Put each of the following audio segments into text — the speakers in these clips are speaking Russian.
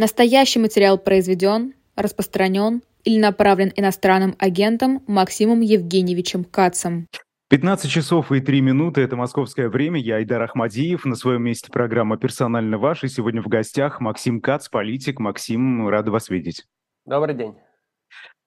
Настоящий материал произведен, распространен или направлен иностранным агентом Максимом Евгеньевичем Кацем. 15 часов и 3 минуты – это московское время. Я Айдар Ахмадиев. На своем месте программа «Персонально ваш». И сегодня в гостях Максим Кац, политик. Максим, рада вас видеть. Добрый день.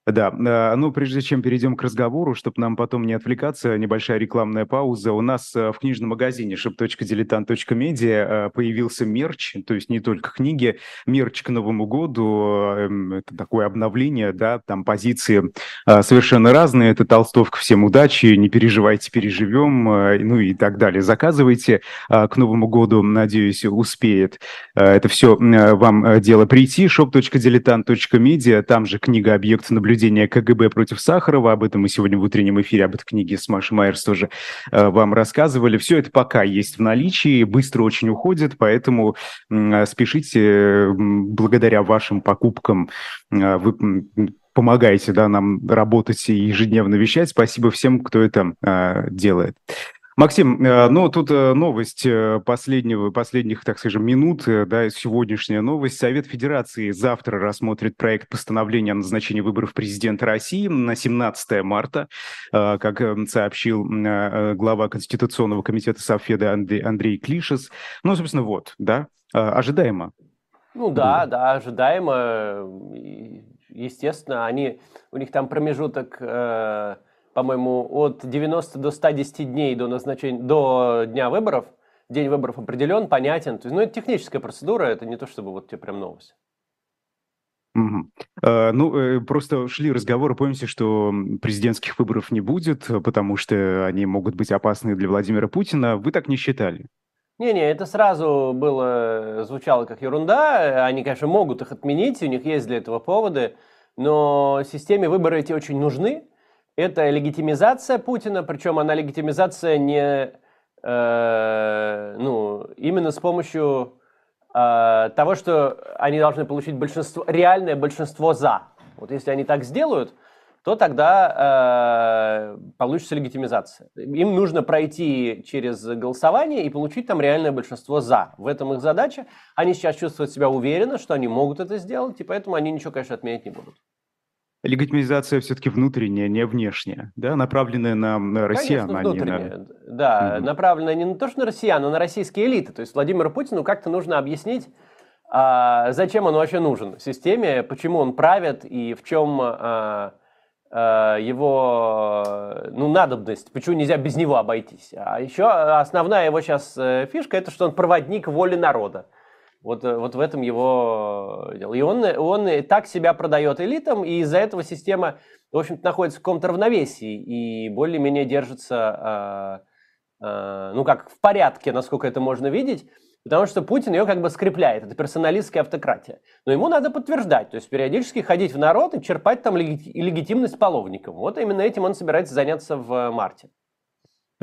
Да, э, ну прежде чем перейдем к разговору, чтобы нам потом не отвлекаться, небольшая рекламная пауза. У нас э, в книжном магазине shop.diletant.media э, появился мерч, то есть не только книги, мерч к Новому году, эм, это такое обновление, да, там позиции совершенно разные, это толстовка «Всем удачи», «Не переживайте, переживем», ну и так далее. Заказывайте к Новому году, надеюсь, успеет это все вам дело прийти. shop.diletant.media, там же книга «Объект наблюдения» наблюдения КГБ против Сахарова. Об этом мы сегодня в утреннем эфире, об этой книге с Машей Майерс тоже э, вам рассказывали. Все это пока есть в наличии, быстро очень уходит, поэтому э, спешите. Благодаря вашим покупкам э, вы помогаете да, нам работать и ежедневно вещать. Спасибо всем, кто это э, делает. Максим, э, ну тут э, новость э, последнего, последних, так скажем, минут, да, сегодняшняя новость. Совет Федерации завтра рассмотрит проект постановления о назначении выборов президента России на 17 марта, как сообщил глава Конституционного комитета Совфеда Андрей, Андрей Клишес. Ну, собственно, вот, да, ожидаемо. Ну да, да, ожидаемо. Естественно, они, у них там промежуток по-моему, от 90 до 110 дней до назначения, до дня выборов, день выборов определен, понятен. То есть, ну, это техническая процедура, это не то, чтобы вот тебе прям новость. Угу. А, ну, э, просто шли разговоры, помните, что президентских выборов не будет, потому что они могут быть опасны для Владимира Путина. Вы так не считали? Не-не, это сразу было, звучало как ерунда. Они, конечно, могут их отменить, у них есть для этого поводы, но системе выборы эти очень нужны, это легитимизация Путина, причем она легитимизация не, э, ну, именно с помощью э, того, что они должны получить большинство, реальное большинство за. Вот если они так сделают, то тогда э, получится легитимизация. Им нужно пройти через голосование и получить там реальное большинство за. В этом их задача. Они сейчас чувствуют себя уверенно, что они могут это сделать, и поэтому они ничего, конечно, отменять не будут легитимизация все-таки внутренняя, не внешняя, да, направленная на, россиян, Конечно, а не на... Да, угу. направленная не на то, что на россиян, а на российские элиты. То есть Владимиру Путину как-то нужно объяснить, а, зачем он вообще нужен системе, почему он правит и в чем а, а, его ну, надобность, почему нельзя без него обойтись. А еще основная его сейчас э, фишка – это что он проводник воли народа. Вот, э, вот в этом его дело. И он, он так себя продает элитам, и из-за этого система, в общем-то, находится в каком-то равновесии и более-менее держится, э, э, ну, как в порядке, насколько это можно видеть, потому что Путин ее как бы скрепляет. Это персоналистская автократия. Но ему надо подтверждать, то есть периодически ходить в народ и черпать там легитимность половником. Вот именно этим он собирается заняться в марте.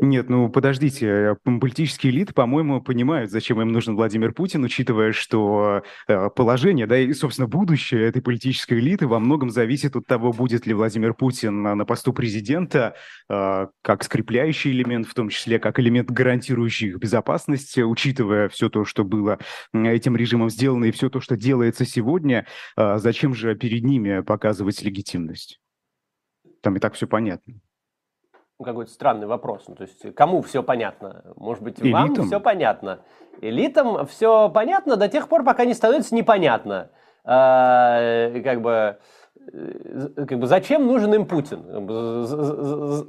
Нет, ну подождите, политические элиты, по-моему, понимают, зачем им нужен Владимир Путин, учитывая, что э, положение, да, и, собственно, будущее этой политической элиты во многом зависит от того, будет ли Владимир Путин на, посту президента э, как скрепляющий элемент, в том числе как элемент, гарантирующий их безопасность, учитывая все то, что было этим режимом сделано и все то, что делается сегодня, э, зачем же перед ними показывать легитимность? Там и так все понятно какой-то странный вопрос. Ну, то есть, кому все понятно? Может быть, Элитам? вам все понятно? Элитам все понятно до тех пор, пока не становится непонятно. А, как бы э, как бы зачем нужен им Путин?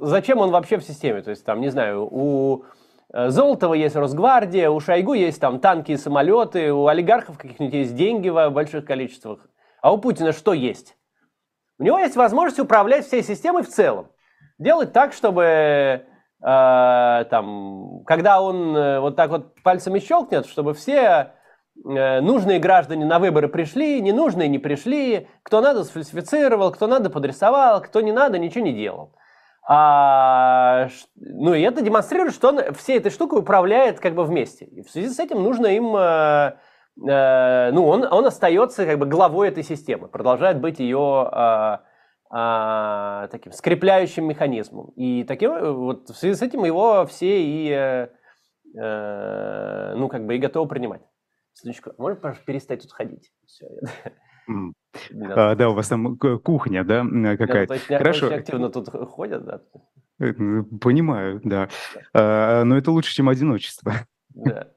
Зачем он вообще в системе? То есть, там, не знаю, у э, Золотого есть Росгвардия, у Шойгу есть там танки и самолеты, у олигархов каких-нибудь есть деньги в больших количествах. А у Путина что есть? У него есть возможность управлять всей системой в целом делать так, чтобы э, там, когда он э, вот так вот пальцами щелкнет, чтобы все э, нужные граждане на выборы пришли, ненужные не пришли, кто надо сфальсифицировал, кто надо подрисовал, кто не надо, ничего не делал. А, ну и это демонстрирует, что он всей этой штукой управляет как бы вместе. И в связи с этим нужно им, э, э, ну он, он остается как бы главой этой системы, продолжает быть ее э, а, таким скрепляющим механизмом. И таким, э, вот в связи с этим его все и, э, э, ну, как бы и готовы принимать. Сыночка, можно, пожалуйста, перестать тут ходить? Все. А, да, у вас там кухня, да, какая-то. Да, Хорошо. Очень активно тут ходят, да. Э, понимаю, да. А, но это лучше, чем одиночество. Да.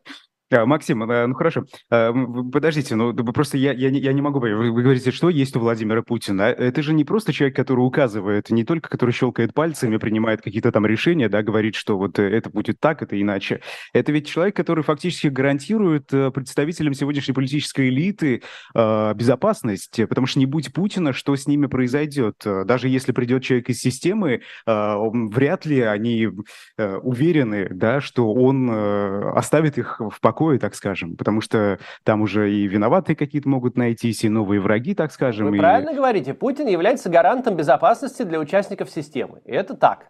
А, Максим, э, ну хорошо, а, подождите, ну просто я, я, я не могу понять, вы, говорите, что есть у Владимира Путина? Это же не просто человек, который указывает, не только который щелкает пальцами, принимает какие-то там решения, да, говорит, что вот э, это будет так, это иначе. Это ведь человек, который фактически гарантирует э, представителям сегодняшней политической элиты безопасность, потому что не будь Путина, что с ними произойдет? Даже если придет человек из системы, вряд ли они уверены, да, что он оставит их в покое покое, так скажем, потому что там уже и виноватые какие-то могут найтись, и новые враги, так скажем. Вы и... правильно говорите, Путин является гарантом безопасности для участников системы, и это так.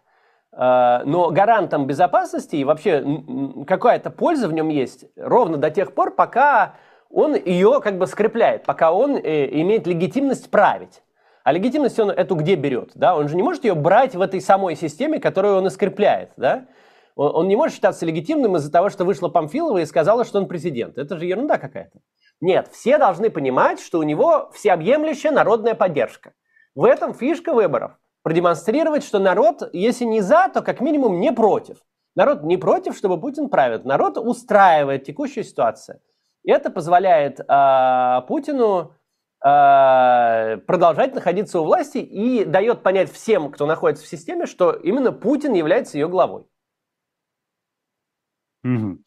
А, но гарантом безопасности и вообще какая-то польза в нем есть ровно до тех пор, пока он ее как бы скрепляет, пока он э, имеет легитимность править. А легитимность он эту где берет? Да? Он же не может ее брать в этой самой системе, которую он и скрепляет. Да? Он не может считаться легитимным из-за того, что вышла Памфилова и сказала, что он президент. Это же ерунда какая-то. Нет, все должны понимать, что у него всеобъемлющая народная поддержка. В этом фишка выборов. Продемонстрировать, что народ, если не за, то как минимум не против. Народ не против, чтобы Путин правит. Народ устраивает текущую ситуацию. И это позволяет э, Путину э, продолжать находиться у власти и дает понять всем, кто находится в системе, что именно Путин является ее главой. Угу.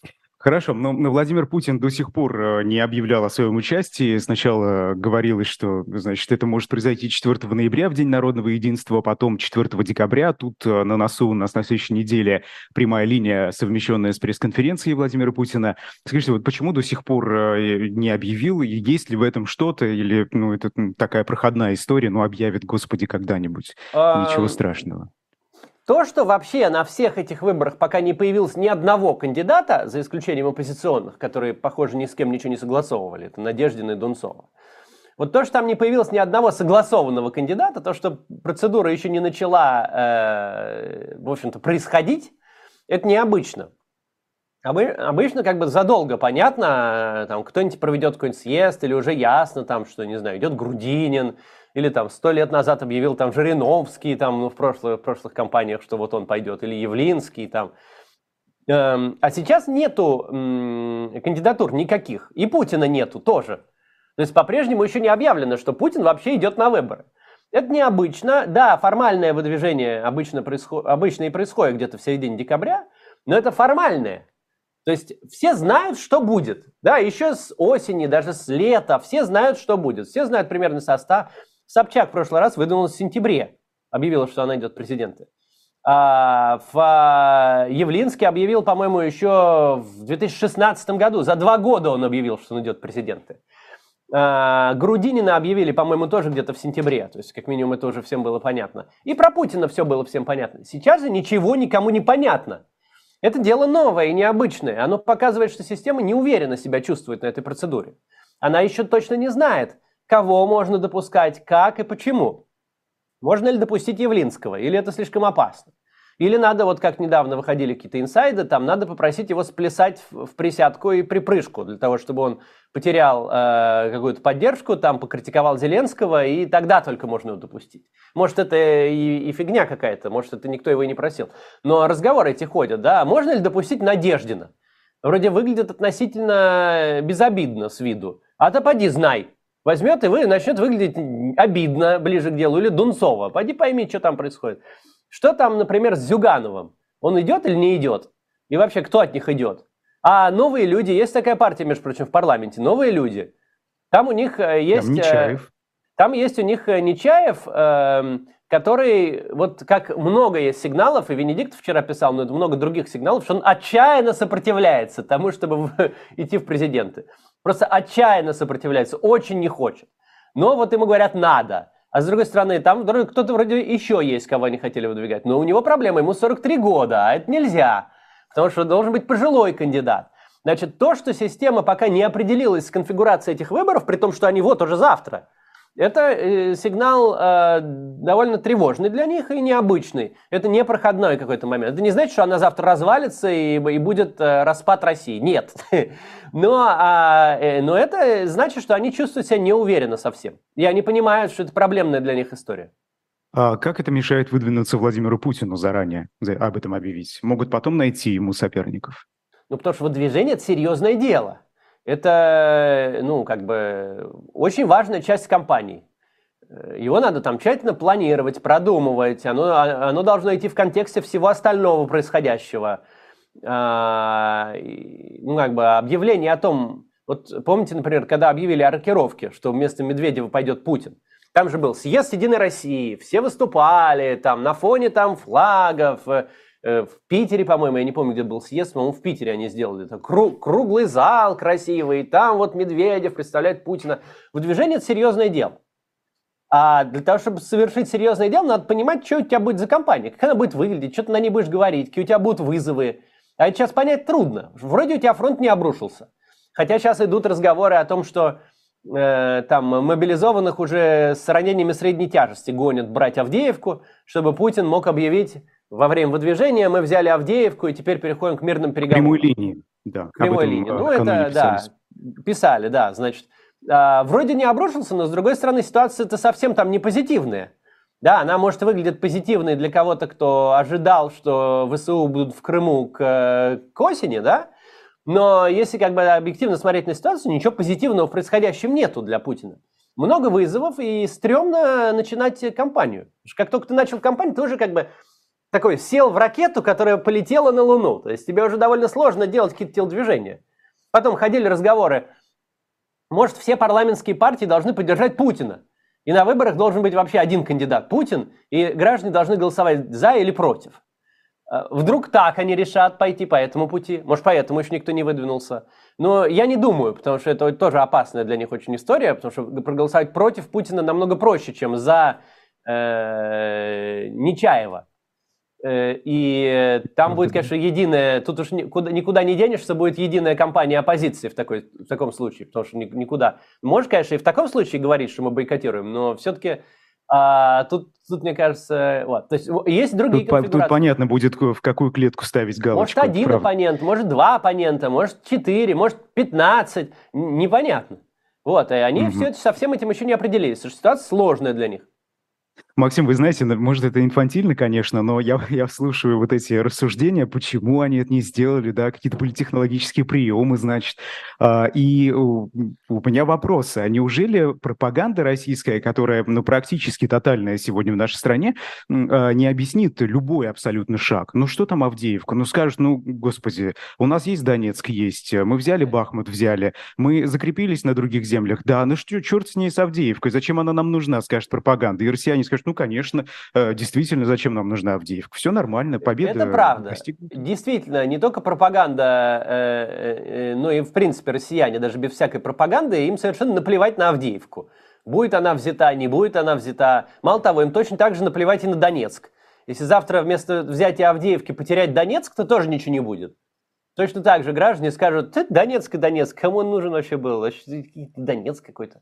Хорошо, но Владимир Путин до сих пор э, не объявлял о своем участии. Сначала говорилось, что, значит, это может произойти 4 ноября, в День народного единства, потом 4 декабря. Тут э, на носу у нас на следующей неделе прямая линия, совмещенная с пресс-конференцией Владимира Путина. Скажите, вот почему до сих пор э, не объявил? И есть ли в этом что-то? Или, ну, это такая проходная история, ну, объявит, господи, когда-нибудь. Ничего страшного. То, что вообще на всех этих выборах пока не появилось ни одного кандидата, за исключением оппозиционных, которые, похоже, ни с кем ничего не согласовывали, это Надеждина и Дунцова. Вот то, что там не появилось ни одного согласованного кандидата, то, что процедура еще не начала, э, в общем-то, происходить, это необычно. Обычно как бы задолго понятно, там кто-нибудь проведет какой-нибудь съезд, или уже ясно, там, что, не знаю, идет Грудинин, или там сто лет назад объявил там Жириновский там, ну, в, прошлых, в прошлых кампаниях, что вот он пойдет, или Явлинский там. Эм, а сейчас нету кандидатур никаких, и Путина нету тоже. То есть по-прежнему еще не объявлено, что Путин вообще идет на выборы. Это необычно. Да, формальное выдвижение обычно, происход... обычно и происходит где-то в середине декабря, но это формальное. То есть все знают, что будет. Да, еще с осени, даже с лета, все знают, что будет. Все знают примерный состав. Собчак в прошлый раз выдвинулась в сентябре. Объявила, что она идет президентом. А, в а, Явлинске объявил, по-моему, еще в 2016 году. За два года он объявил, что он идет президентом. А, Грудинина объявили, по-моему, тоже где-то в сентябре. То есть, как минимум, это уже всем было понятно. И про Путина все было всем понятно. Сейчас же ничего никому не понятно. Это дело новое и необычное. Оно показывает, что система неуверенно себя чувствует на этой процедуре. Она еще точно не знает, кого можно допускать, как и почему. Можно ли допустить Явлинского, или это слишком опасно? Или надо, вот как недавно выходили какие-то инсайды, там надо попросить его сплясать в, в присядку и припрыжку, для того, чтобы он потерял э, какую-то поддержку, там покритиковал Зеленского, и тогда только можно его допустить. Может, это и, и фигня какая-то, может, это никто его и не просил. Но разговоры эти ходят, да, можно ли допустить Надеждина? Вроде выглядит относительно безобидно с виду. А то поди знай, возьмет и вы, начнет выглядеть обидно ближе к делу, или Дунцова. Пойди пойми, что там происходит. Что там, например, с Зюгановым? Он идет или не идет? И вообще, кто от них идет? А новые люди, есть такая партия, между прочим, в парламенте, новые люди. Там у них э, есть... Там э, Нечаев. Там есть у них э, Нечаев, эм, который, вот как много есть сигналов, и Венедикт вчера писал, но это много других сигналов, что он отчаянно сопротивляется тому, чтобы идти в президенты. Просто отчаянно сопротивляется, очень не хочет. Но вот ему говорят «надо». А с другой стороны, там кто-то вроде еще есть, кого они хотели выдвигать. Но у него проблема, ему 43 года, а это нельзя. Потому что должен быть пожилой кандидат. Значит, то, что система пока не определилась с конфигурацией этих выборов, при том, что они вот уже завтра, Это э, сигнал э, довольно тревожный для них и необычный. Это не проходной какой-то момент. Это не значит, что она завтра развалится и, и будет э, распад России. Нет. Но, а, но это значит, что они чувствуют себя неуверенно совсем. И они понимают, что это проблемная для них история. А как это мешает выдвинуться Владимиру Путину заранее об этом объявить? Могут потом найти ему соперников? Ну, потому что выдвижение – это серьезное дело. Это, ну, как бы, очень важная часть кампании. Его надо там тщательно планировать, продумывать. Оно, оно должно идти в контексте всего остального происходящего. А, ну, как бы, объявление о том... Вот помните, например, когда объявили о рокировке, что вместо Медведева пойдет Путин? Там же был съезд Единой России, все выступали, там, на фоне там флагов, в Питере, по-моему, я не помню, где был съезд, по-моему, в Питере они сделали это. Круг, круглый зал красивый, там вот Медведев представляет Путина. Выдвижение – это серьезное дело. А для того, чтобы совершить серьезное дело, надо понимать, что у тебя будет за компания, как она будет выглядеть, что ты на ней будешь говорить, какие у тебя будут вызовы. А это сейчас понять трудно. Вроде у тебя фронт не обрушился. Хотя сейчас идут разговоры о том, что э, там мобилизованных уже с ранениями средней тяжести гонят брать Авдеевку, чтобы Путин мог объявить во время выдвижения мы взяли Авдеевку и теперь переходим к мирным переговорам. Прямой линии, да. Прямой линии. Ну, это, да, писали, да, значит. А, вроде не обрушился, но, с другой стороны, ситуация-то совсем там не позитивная. Да, она, может, выглядит позитивной для кого-то, кто ожидал, что ВСУ будут в Крыму к, к осени, да, но если как бы объективно смотреть на ситуацию, ничего позитивного в происходящем нету для Путина. Много вызовов, и стрёмно начинать кампанию. Как только ты начал кампанию, ты уже как бы такой сел в ракету, которая полетела на Луну. То есть тебе уже довольно сложно делать какие-то телодвижения. Потом ходили разговоры, может, все парламентские партии должны поддержать Путина. И на выборах должен быть вообще один кандидат – Путин, и граждане должны голосовать за или против. А, вдруг так они решат пойти по этому пути. Может, поэтому еще никто не выдвинулся. Но я не думаю, потому что это тоже опасная для них очень история, потому что проголосовать против Путина намного проще, чем за э, Нечаева. Э, и там будет, конечно, единая, тут уж никуда, не денешься, будет единая компания оппозиции в, такой, в таком случае, потому что никуда. Можешь, конечно, и в таком случае говорить, что мы бойкотируем, но все-таки а, тут, тут, мне кажется, вот. То есть есть другие тут, тут понятно будет, в какую клетку ставить галочку. Может, один правда. оппонент, может, два оппонента, может, четыре, может, пятнадцать, непонятно. Вот, и они угу. все это, со всем этим еще не определились. Ситуация сложная для них. Максим, вы знаете, может, это инфантильно, конечно, но я, я слушаю вот эти рассуждения, почему они это не сделали, да, какие-то политтехнологические приемы, значит. А, и у меня вопрос, а неужели пропаганда российская, которая, ну, практически тотальная сегодня в нашей стране, а, не объяснит любой абсолютно шаг? Ну, что там Авдеевка? Ну, скажут, ну, господи, у нас есть Донецк, есть, мы взяли Бахмут, взяли, мы закрепились на других землях, да, ну, что, черт с ней с Авдеевкой, зачем она нам нужна, скажет пропаганда, и россияне скажут, ну, конечно, э, действительно, зачем нам нужна Авдеевка? Все нормально, победа Это правда. Достигнута. Действительно, не только пропаганда, э, э, но и, в принципе, россияне, даже без всякой пропаганды, им совершенно наплевать на Авдеевку. Будет она взята, не будет она взята. Мало того, им точно так же наплевать и на Донецк. Если завтра вместо взятия Авдеевки потерять Донецк, то тоже ничего не будет. Точно так же граждане скажут, ты Донецк и Донецк, кому он нужен вообще был? Донецк какой-то.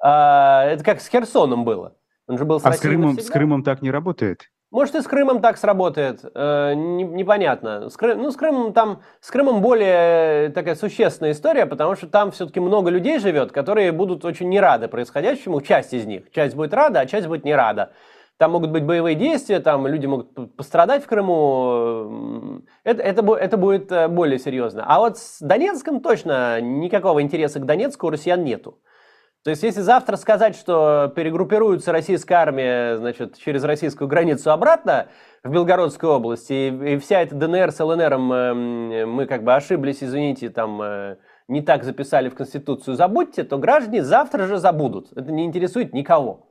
А, это как с Херсоном было. Он же был с а с Крымом, с Крымом так не работает? Может, и с Крымом так сработает, э, не, непонятно. С, Крым, ну, с Крымом там, с Крымом более такая существенная история, потому что там все-таки много людей живет, которые будут очень не рады происходящему, часть из них. Часть будет рада, а часть будет не рада. Там могут быть боевые действия, там люди могут пострадать в Крыму. Это, это, это будет э, более серьезно. А вот с Донецком точно никакого интереса к Донецку у россиян нету. То есть, если завтра сказать, что перегруппируется российская армия значит, через российскую границу обратно в Белгородскую область, и, и вся эта ДНР с ЛНР э, мы как бы ошиблись, извините, там э, не так записали в Конституцию, забудьте, то граждане завтра же забудут. Это не интересует никого.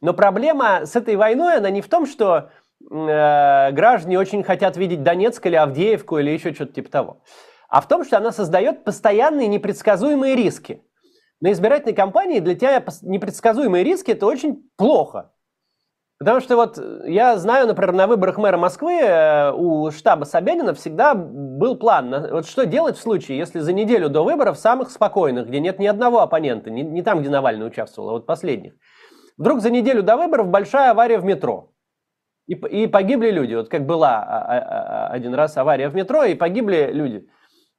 Но проблема с этой войной, она не в том, что э, граждане очень хотят видеть Донецк или Авдеевку или еще что-то типа того, а в том, что она создает постоянные непредсказуемые риски на избирательной кампании для тебя непредсказуемые риски – это очень плохо. Потому что вот я знаю, например, на выборах мэра Москвы э, у штаба Собянина всегда был план, вот что делать в случае, если за неделю до выборов самых спокойных, где нет ни одного оппонента, не, не там, где Навальный участвовал, а вот последних, вдруг за неделю до выборов большая авария в метро. И, и погибли люди. Вот как была а, а, а, один раз авария в метро, и погибли люди.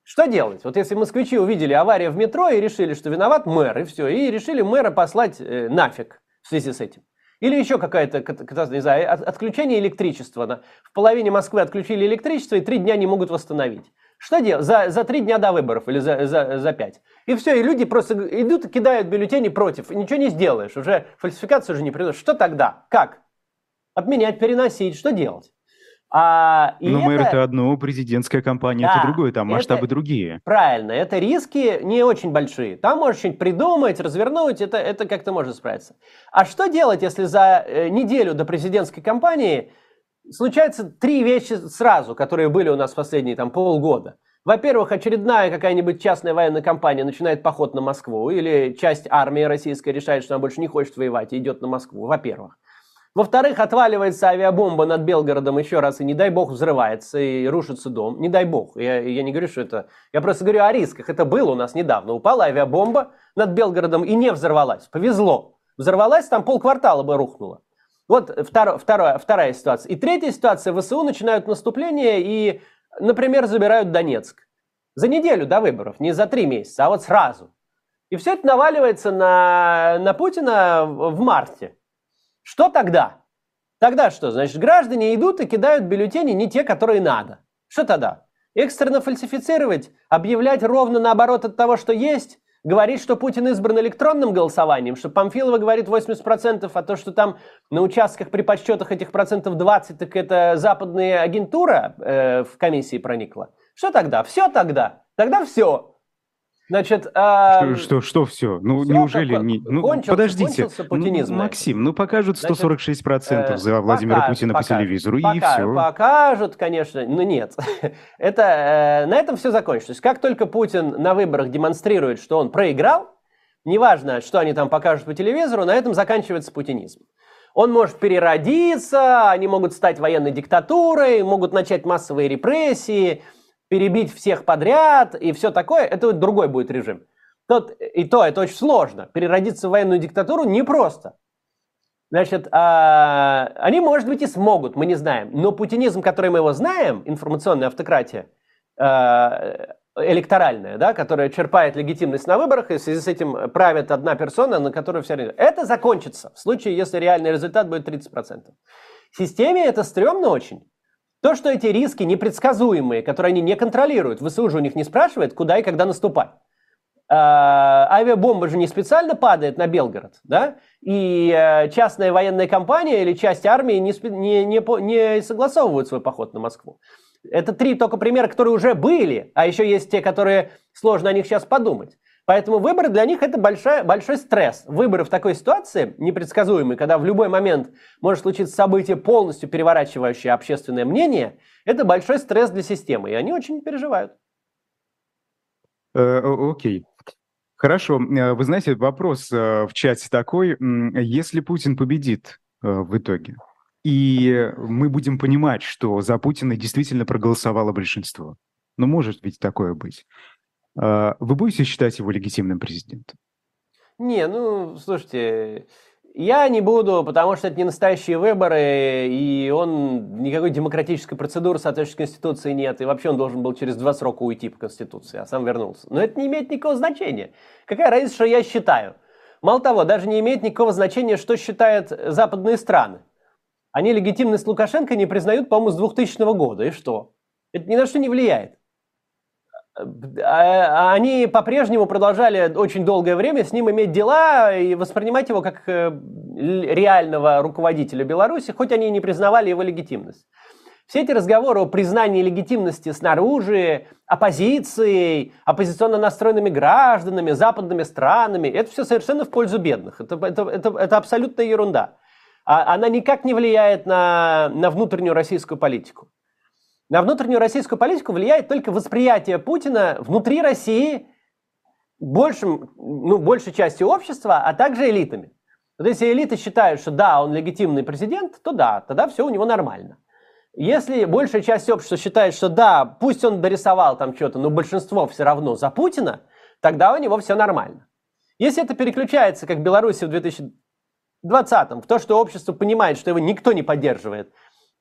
Что делать? Вот если москвичи увидели аварию в метро и решили, что виноват мэр, и все, и решили мэра послать э, нафиг в связи с этим. Или еще какая-то, не знаю, отключение электричества. В половине Москвы отключили электричество и три дня не могут восстановить. Что делать? За, за три дня до выборов или за, за, за пять. И все, и люди просто идут кидают бюллетени против. И ничего не сделаешь. Уже фальсификацию уже не придешь. Что тогда? Как? Отменять, переносить. Что делать? А, Но это... мэр это одно, президентская кампания да, это другое, там масштабы это... другие. Правильно, это риски не очень большие. Там можешь что-нибудь придумать, развернуть, это, это как-то можно справиться. А что делать, если за э, неделю до президентской кампании случаются три вещи сразу, которые были у нас в последние там, полгода? Во-первых, очередная какая-нибудь частная военная компания начинает поход на Москву, или часть армии российской решает, что она больше не хочет воевать и идет на Москву, во-первых. Во-вторых, отваливается авиабомба над Белгородом еще раз, и не дай бог взрывается, и рушится дом. Не дай бог. Я, я не говорю, что это... Я просто говорю о рисках. Это было у нас недавно. Упала авиабомба над Белгородом и не взорвалась. Повезло. Взорвалась, там полквартала бы рухнуло. Вот второ, второе, вторая ситуация. И третья ситуация. ВСУ начинают наступление и, например, забирают Донецк. За неделю до выборов, не за три месяца, а вот сразу. И все это наваливается на, на Путина в марте. Что тогда? Тогда что? Значит, граждане идут и кидают бюллетени не те, которые надо. Что тогда? Экстренно фальсифицировать, объявлять ровно наоборот от того, что есть, говорить, что Путин избран электронным голосованием, что Памфилова говорит 80%, а то, что там на участках при подсчетах этих процентов 20, так это западная агентура э, в комиссии проникла. Что тогда? Все тогда. Тогда все. Значит, а... что, что, что все? Ну, все неужели не... Ну, кончился, подождите, ну, Максим, ну покажут 146% Значит, э, за Владимира покажут, Путина покажут, по телевизору, покажут, и все. Покажут, конечно, но нет. Это, э, на этом все закончится. Как только Путин на выборах демонстрирует, что он проиграл, неважно, что они там покажут по телевизору, на этом заканчивается путинизм. Он может переродиться, они могут стать военной диктатурой, могут начать массовые репрессии, перебить всех подряд и все такое, это другой будет режим. Тот, и то, это очень сложно. Переродиться в военную диктатуру непросто. Значит, а, они, может быть, и смогут, мы не знаем. Но путинизм, который мы его знаем, информационная автократия, а, электоральная, да, которая черпает легитимность на выборах, и в связи с этим правит одна персона, на которую все время... Это закончится в случае, если реальный результат будет 30%. В системе это стрёмно очень. То, что эти риски непредсказуемые, которые они не контролируют, ВСУ же у них не спрашивает, куда и когда наступать. А, авиабомба же не специально падает на Белгород, да? И а, частная военная компания или часть армии не, не, не, не согласовывают свой поход на Москву. Это три только примера, которые уже были, а еще есть те, которые сложно о них сейчас подумать. Поэтому выборы для них это большой, большой стресс. Выборы в такой ситуации непредсказуемые, когда в любой момент может случиться событие, полностью переворачивающее общественное мнение, это большой стресс для системы, и они очень переживают. Э, окей. Хорошо. Э, вы знаете, вопрос э, в чате такой. Если Путин победит в итоге, и мы будем понимать, что за Путина действительно проголосовало большинство, ну, может ведь такое быть. А, вы будете считать его легитимным президентом? Не, ну, слушайте, я не буду, потому что это не настоящие выборы, и он никакой демократической процедуры соответствующей Конституции нет, и вообще он должен был через два срока уйти по Конституции, а сам вернулся. Но это не имеет никакого значения. Какая разница, что я считаю? Мало того, даже не имеет никакого значения, что считают западные страны. Они легитимность Лукашенко не признают, по-моему, с 2000 года. И что? Это ни на что не влияет. А, они по-прежнему продолжали очень долгое время с ним иметь дела и воспринимать его как э, реального руководителя Беларуси, хоть они и не признавали его легитимность. Все эти разговоры о признании легитимности снаружи, оппозицией, оппозиционно настроенными гражданами, западными странами, это все совершенно в пользу бедных. Это, это, это, это абсолютная ерунда. А, она никак не влияет на, на внутреннюю российскую политику. На внутреннюю российскую политику влияет только восприятие Путина внутри России большим, ну, большей частью общества, а также элитами. Вот если элиты считают, что да, он легитимный президент, то да, тогда все у него нормально. Если большая часть общества считает, что да, пусть он дорисовал там что-то, но большинство все равно за Путина, тогда у него все нормально. Если это переключается, как в Беларуси в 2020-м, в то, что общество понимает, что его никто не поддерживает,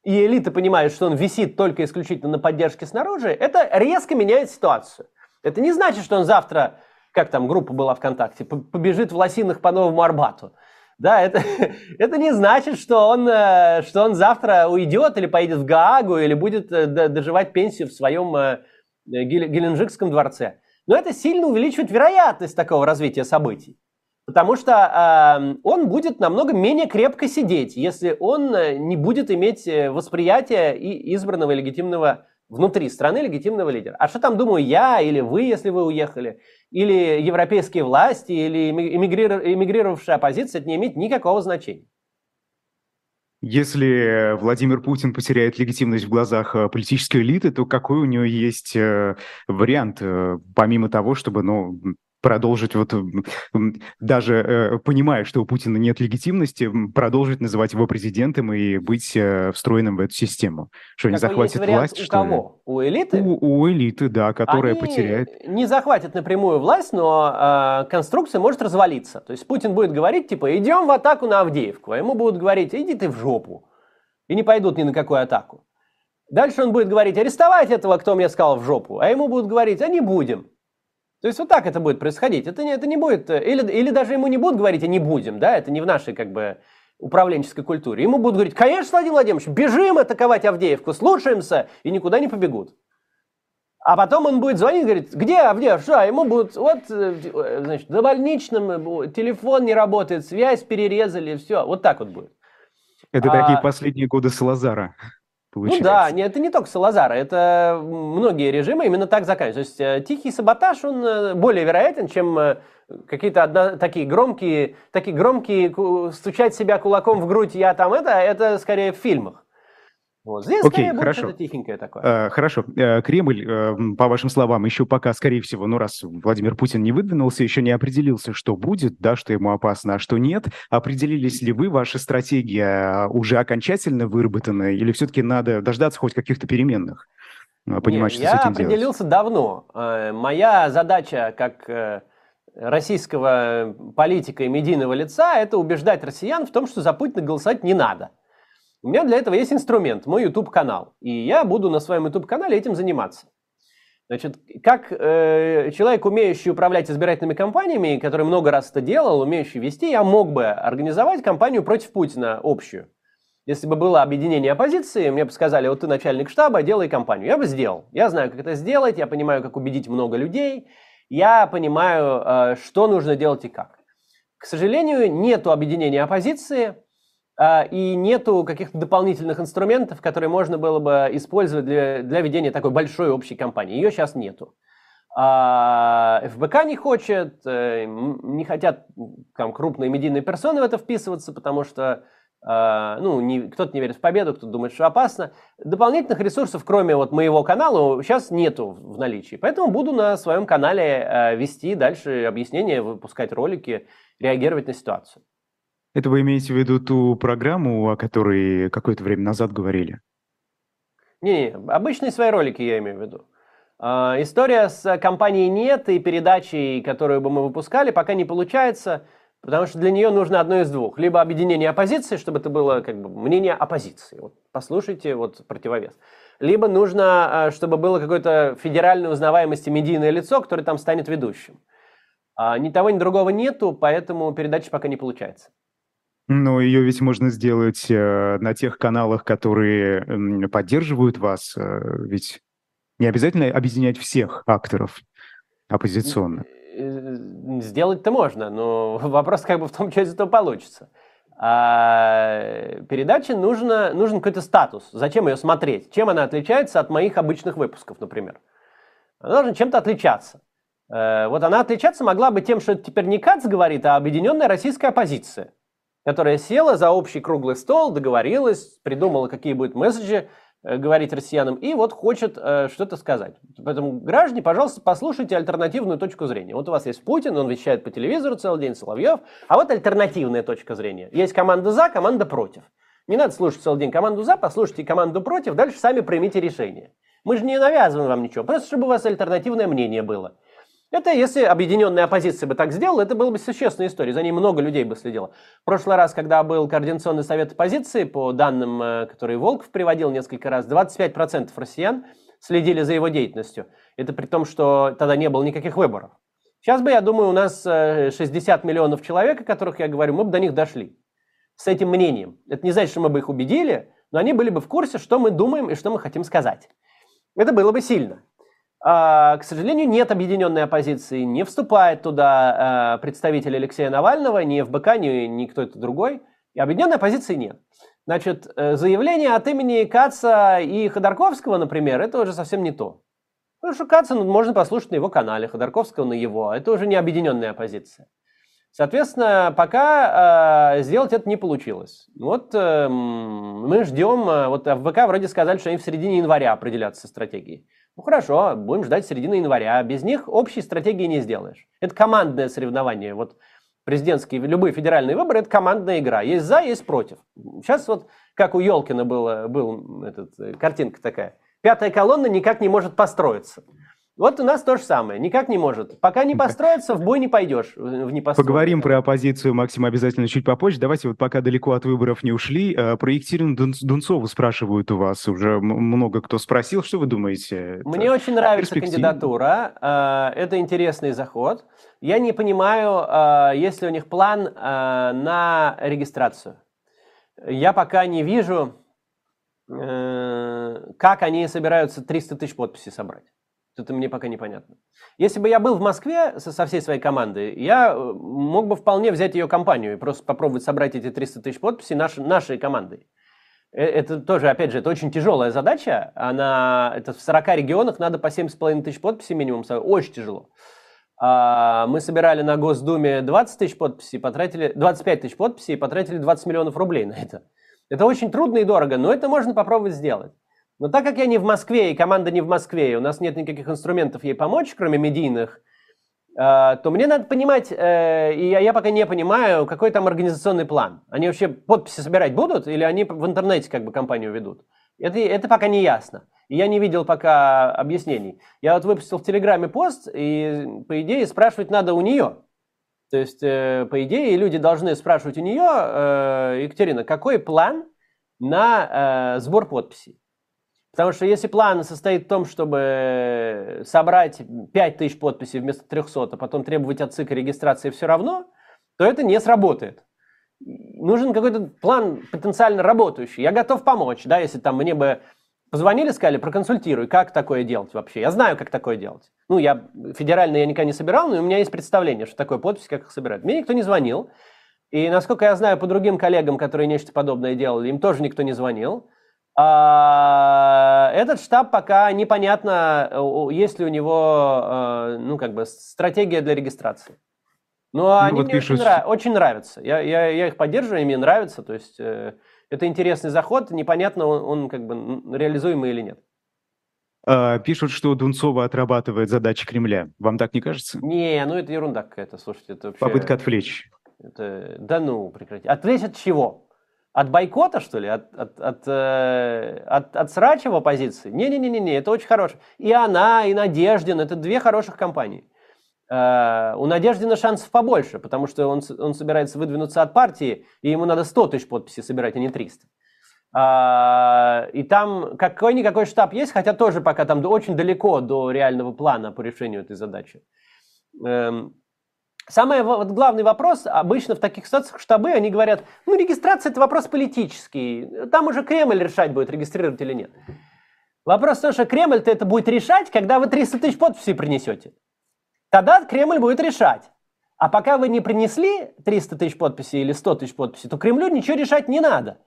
и элита понимает, что он висит только исключительно на поддержке снаружи, это резко меняет ситуацию. Это не значит, что он завтра, как там группа была ВКонтакте, побежит в лосинах по Новому Арбату. Да, это, это не значит, что он, э, что он завтра уйдет или поедет в Гаагу, или будет э, доживать пенсию в своем э, Геленджикском дворце. Но это сильно увеличивает вероятность такого развития событий. Потому что э, он будет намного менее крепко сидеть, если он не будет иметь восприятие и избранного легитимного внутри страны легитимного лидера. А что там думаю я или вы, если вы уехали? или европейские власти, или эмигрировавшая оппозиция, это не имеет никакого значения. Если Владимир Путин потеряет легитимность в глазах э, политической элиты, то какой у него есть э, вариант, э, помимо того, чтобы ну, продолжить, вот даже э, понимая, что у Путина нет легитимности, продолжить называть его президентом и быть э, встроенным в эту систему. Что, не захватит власть? У кого? Ли? У элиты? У, у элиты, да, которая Они потеряет. не захватит напрямую власть, но э, конструкция может развалиться. То есть Путин будет говорить, типа, идем в атаку на Авдеевку, а ему будут говорить, иди ты в жопу. И не пойдут ни на какую атаку. Дальше он будет говорить, арестовать этого, кто мне сказал в жопу. А ему будут говорить, а не будем. То есть вот так это будет происходить. Это не, это не будет, э, или, или даже ему не будут говорить, а не будем, да, это не в нашей как бы управленческой культуре. Ему будут говорить, конечно, Владимир Владимирович, бежим атаковать Авдеевку, слушаемся, и никуда не побегут. А потом он будет звонить, говорит, где Авдеев, что? Ему будут, вот, э, э, значит, за больничным, телефон не работает, связь перерезали, все, вот так вот будет. Это а... такие последние годы Салазара. Получается. Ну да, не, это не только Салазара, это многие режимы именно так заканчиваются. То есть э, тихий саботаж, он э, более вероятен, чем э, какие-то одна, такие громкие, такие громкие, стучать себя кулаком в грудь, я там это, это скорее в фильмах. Вот здесь Окей, скорее хорошо. будет тихенькое такое. А, хорошо. А, Кремль, а, по вашим словам, еще пока, скорее всего, ну раз Владимир Путин не выдвинулся, еще не определился, что будет, да, что ему опасно, а что нет. Определились ли вы, ваша стратегия уже окончательно выработана, или все-таки надо дождаться хоть каких-то переменных? Понимать, Нет, что я с этим определился делать? давно. Моя задача как э, российского политика и медийного лица – это убеждать россиян в том, что за Путина голосовать не надо – у меня для этого есть инструмент, мой YouTube-канал. И я буду на своем YouTube-канале этим заниматься. Значит, как э, человек, умеющий управлять избирательными кампаниями, который много раз это делал, умеющий вести, я мог бы организовать кампанию против Путина общую. Если бы было объединение оппозиции, мне бы сказали, вот ты начальник штаба, делай кампанию. Я бы сделал. Я знаю, как это сделать, я понимаю, как убедить много людей, я понимаю, э, что нужно делать и как. К сожалению, нету объединения оппозиции, и нету каких-то дополнительных инструментов, которые можно было бы использовать для, для ведения такой большой общей кампании. Ее сейчас нету. А ФБК не хочет, э, не хотят там, крупные медийные персоны в это вписываться, потому что а, ну, не, кто-то не верит в победу, кто-то думает, что опасно. Дополнительных ресурсов, кроме вот моего канала, сейчас нету в наличии. Поэтому буду на своем канале э, вести дальше объяснения, выпускать ролики, реагировать на ситуацию. Это вы имеете в виду ту программу, о которой какое-то время назад говорили? Не, не, обычные свои ролики я имею в виду. А, история с компанией «Нет» и передачей, которую бы мы выпускали, пока не получается, потому что для нее нужно одно из двух. Либо объединение оппозиции, чтобы это было как бы мнение оппозиции. Вот, послушайте, вот противовес. Либо нужно, а, чтобы было какое-то федеральной узнаваемости медийное лицо, которое там станет ведущим. А, ни того, ни другого нету, поэтому передача пока не получается. Но ее ведь можно сделать э, на тех каналах, которые поддерживают вас. Э, ведь не обязательно объединять всех акторов оппозиционно. Э, сделать-то можно, но вопрос как бы в том, что из этого получится. А передаче нужно, нужен какой-то статус. Зачем ее смотреть? Чем она отличается от моих обычных выпусков, например? Она должна чем-то отличаться. Вот она отличаться могла бы тем, что это теперь не КАЦ говорит, а объединенная российская оппозиция которая села за общий круглый стол, договорилась, придумала, какие будут месседжи э, говорить россиянам, и вот хочет э, что-то сказать. Поэтому, граждане, пожалуйста, послушайте альтернативную точку зрения. Вот у вас есть Путин, он вещает по телевизору целый день, Соловьев, а вот альтернативная точка зрения. Есть команда за, команда против. Не надо слушать целый день команду за, послушайте команду против, дальше сами примите решение. Мы же не навязываем вам ничего, просто чтобы у вас альтернативное мнение было. Это если объединенная оппозиция бы так сделала, это была бы существенная история, за ней много людей бы следило. В прошлый раз, когда был Координационный совет оппозиции, по данным, э, которые Волков приводил несколько раз, 25% россиян следили за его деятельностью. Это при том, что тогда не было никаких выборов. Сейчас бы, я думаю, у нас 60 э, миллионов человек, о которых я говорю, мы бы до них дошли с этим мнением. Это не значит, что мы бы их убедили, но они были бы в курсе, что мы думаем и что мы хотим сказать. Это было бы сильно. А, к сожалению, нет объединенной оппозиции, не вступает туда а, представитель Алексея Навального, ни ФБК, ни, ни кто то другой. И объединенной оппозиции нет. Значит, э, заявление от имени Каца и Ходорковского, например, это уже совсем не то. Потому что Каца ну, можно послушать на его канале, Ходорковского на его. Это уже не объединенная оппозиция. Соответственно, пока э, сделать это не получилось. Вот э, мы ждем, вот в ВК вроде сказали, что они в середине января определятся стратегией. Ну хорошо, будем ждать середины января. Без них общей стратегии не сделаешь. Это командное соревнование. Вот президентские, любые федеральные выборы – это командная игра. Есть за, есть против. Сейчас вот, как у Елкина было, был этот, э, картинка такая. Пятая колонна никак не может построиться. Вот у нас то же самое, никак не может. Пока не построится, в бой не пойдешь. В Поговорим про оппозицию, Максим, обязательно чуть попозже. Давайте вот пока далеко от выборов не ушли. Э, про Екатерину Дунцову спрашивают у вас. Уже много кто спросил. Что вы думаете? Мне Это очень нравится кандидатура. Э, это интересный заход. Я не понимаю, э, есть ли у них план на регистрацию. Я пока не вижу, как они собираются 300 тысяч подписей собрать. Это мне пока непонятно. Если бы я был в Москве со, всей своей командой, я э, мог бы вполне взять ее компанию и просто попробовать собрать эти 300 тысяч подписей наш, нашей командой. Э, это тоже, опять же, это очень тяжелая задача. Она, это в 40 регионах надо по 7,5 тысяч подписей минимум. Очень тяжело. А, мы собирали на Госдуме 20 тысяч подписей, потратили 25 тысяч подписей и потратили 20 миллионов рублей на это. Это очень трудно и дорого, но это можно попробовать сделать. Но так как я не в Москве, и команда не в Москве, и у нас нет никаких инструментов ей помочь, кроме медийных, э, то мне надо понимать, э, и я пока не понимаю, какой там организационный план. Они вообще подписи собирать будут, или они в интернете как бы компанию ведут? Это, это пока не ясно. И я не видел пока объяснений. Я вот выпустил в Телеграме пост, и по идее спрашивать надо у нее. То есть, э, по идее, люди должны спрашивать у нее, Екатерина, какой план на сбор подписей? Потому что если план состоит в том, чтобы собрать 5000 подписей вместо 300, а потом требовать от ЦИКа регистрации все равно, то это не сработает. Нужен какой-то план потенциально работающий. Я готов помочь, да, если там мне бы позвонили, сказали, проконсультируй, как такое делать вообще. Я знаю, как такое делать. Ну, я федерально я никогда не собирал, но у меня есть представление, что такое подпись, как их собирать. Мне никто не звонил. И насколько я знаю по другим коллегам, которые нечто подобное делали, им тоже никто не звонил. А, этот штаб пока непонятно, есть ли у него, э, ну, как бы, стратегия для регистрации. Но ну, они вот мне пишут... очень, нрав... очень нравятся. Я, я, я их поддерживаю, мне нравится. То есть э, это интересный заход, непонятно, он, он как бы реализуемый или нет. А, пишут, что Дунцова отрабатывает задачи Кремля. Вам так не кажется? Не, ну это ерунда какая-то, слушайте. Это вообще... Попытка отвлечь. Это... Да ну, прекрати. Отвлечь от чего? От бойкота, что ли? От, от, от, э, от, от срача в оппозиции? Не-не-не, это очень хорошо. И она, и Надеждин – это две хороших компании. Э, у Надеждина шансов побольше, потому что он, он собирается выдвинуться от партии, и ему надо 100 тысяч подписей собирать, а не 300. А, и там какой-никакой штаб есть, хотя тоже пока там очень далеко до реального плана по решению этой задачи. Эм, Самый вот, главный вопрос обычно в таких ситуациях штабы, они говорят, ну регистрация это вопрос политический, там уже Кремль решать будет, регистрировать или нет. Вопрос в том, что Кремль-то это будет решать, когда вы 300 тысяч подписей принесете. Тогда Кремль будет решать. А пока вы не принесли 300 тысяч подписей или 100 тысяч подписей, то Кремлю ничего решать не надо.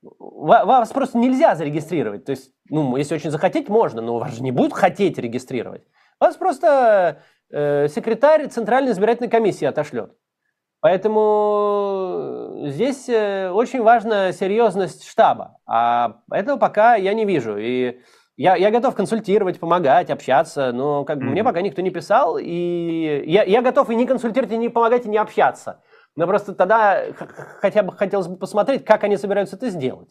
Вас просто нельзя зарегистрировать. То есть, ну, если очень захотеть, можно, но вас же не будут хотеть регистрировать. Вас просто э, секретарь Центральной избирательной комиссии отошлет. Поэтому здесь э, очень важна серьезность штаба, а этого пока я не вижу. И я, я готов консультировать, помогать, общаться, но как бы mm-hmm. мне пока никто не писал, и я, я готов и не консультировать, и не помогать, и не общаться. Но просто тогда хотя бы хотелось бы посмотреть, как они собираются это сделать.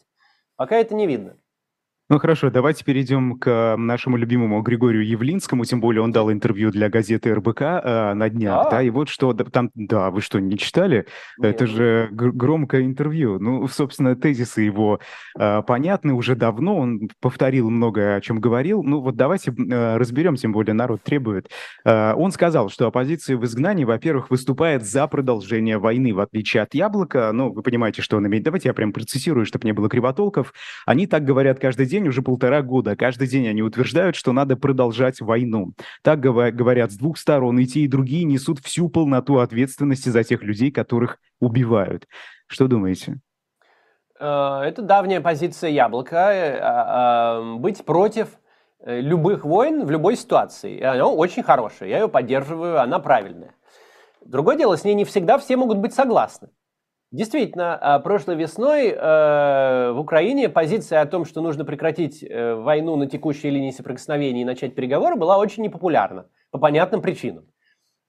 Пока это не видно. Ну хорошо, давайте перейдем к нашему любимому Григорию Явлинскому, тем более он дал интервью для газеты РБК э, на днях, да. да, и вот что там, да, вы что, не читали? Нет. Это же громкое интервью. Ну, собственно, тезисы его э, понятны уже давно, он повторил многое, о чем говорил. Ну вот давайте э, разберем, тем более народ требует. Э, он сказал, что оппозиция в изгнании, во-первых, выступает за продолжение войны, в отличие от Яблока. Ну, вы понимаете, что он имеет. Давайте я прям процессирую, чтобы не было кривотолков. Они так говорят каждый день день уже полтора года. Каждый день они утверждают, что надо продолжать войну. Так говорят с двух сторон, и те, и другие несут всю полноту ответственности за тех людей, которых убивают. Что думаете? Э, это давняя позиция Яблока. Э, а, быть против э, любых войн в любой ситуации. Она очень хорошая, я ее поддерживаю, она правильная. Другое дело, с ней не всегда все могут быть согласны. Действительно, а, прошлой весной э, в Украине позиция о том, что нужно прекратить э, войну на текущей линии соприкосновения и начать переговоры, была очень непопулярна по понятным причинам.